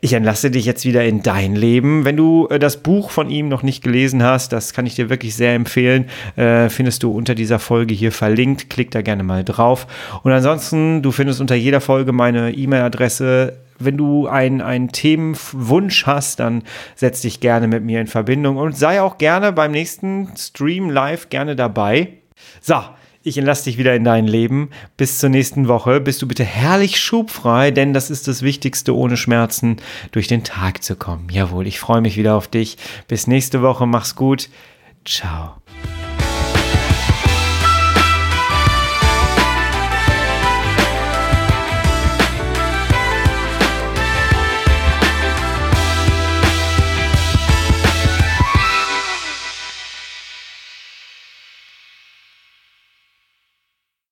Ich entlasse dich jetzt wieder in dein Leben. Wenn du äh, das Buch von ihm noch nicht gelesen hast, das kann ich dir wirklich sehr empfehlen. Äh, findest du unter dieser Folge hier verlinkt. Klick da gerne mal drauf. Und ansonsten, du findest unter jeder Folge meine E-Mail-Adresse wenn du einen, einen Themenwunsch hast, dann setz dich gerne mit mir in Verbindung und sei auch gerne beim nächsten Stream live gerne dabei. So, ich entlasse dich wieder in dein Leben. Bis zur nächsten Woche. Bist du bitte herrlich schubfrei, denn das ist das Wichtigste, ohne Schmerzen durch den Tag zu kommen. Jawohl, ich freue mich wieder auf dich. Bis nächste Woche. Mach's gut. Ciao.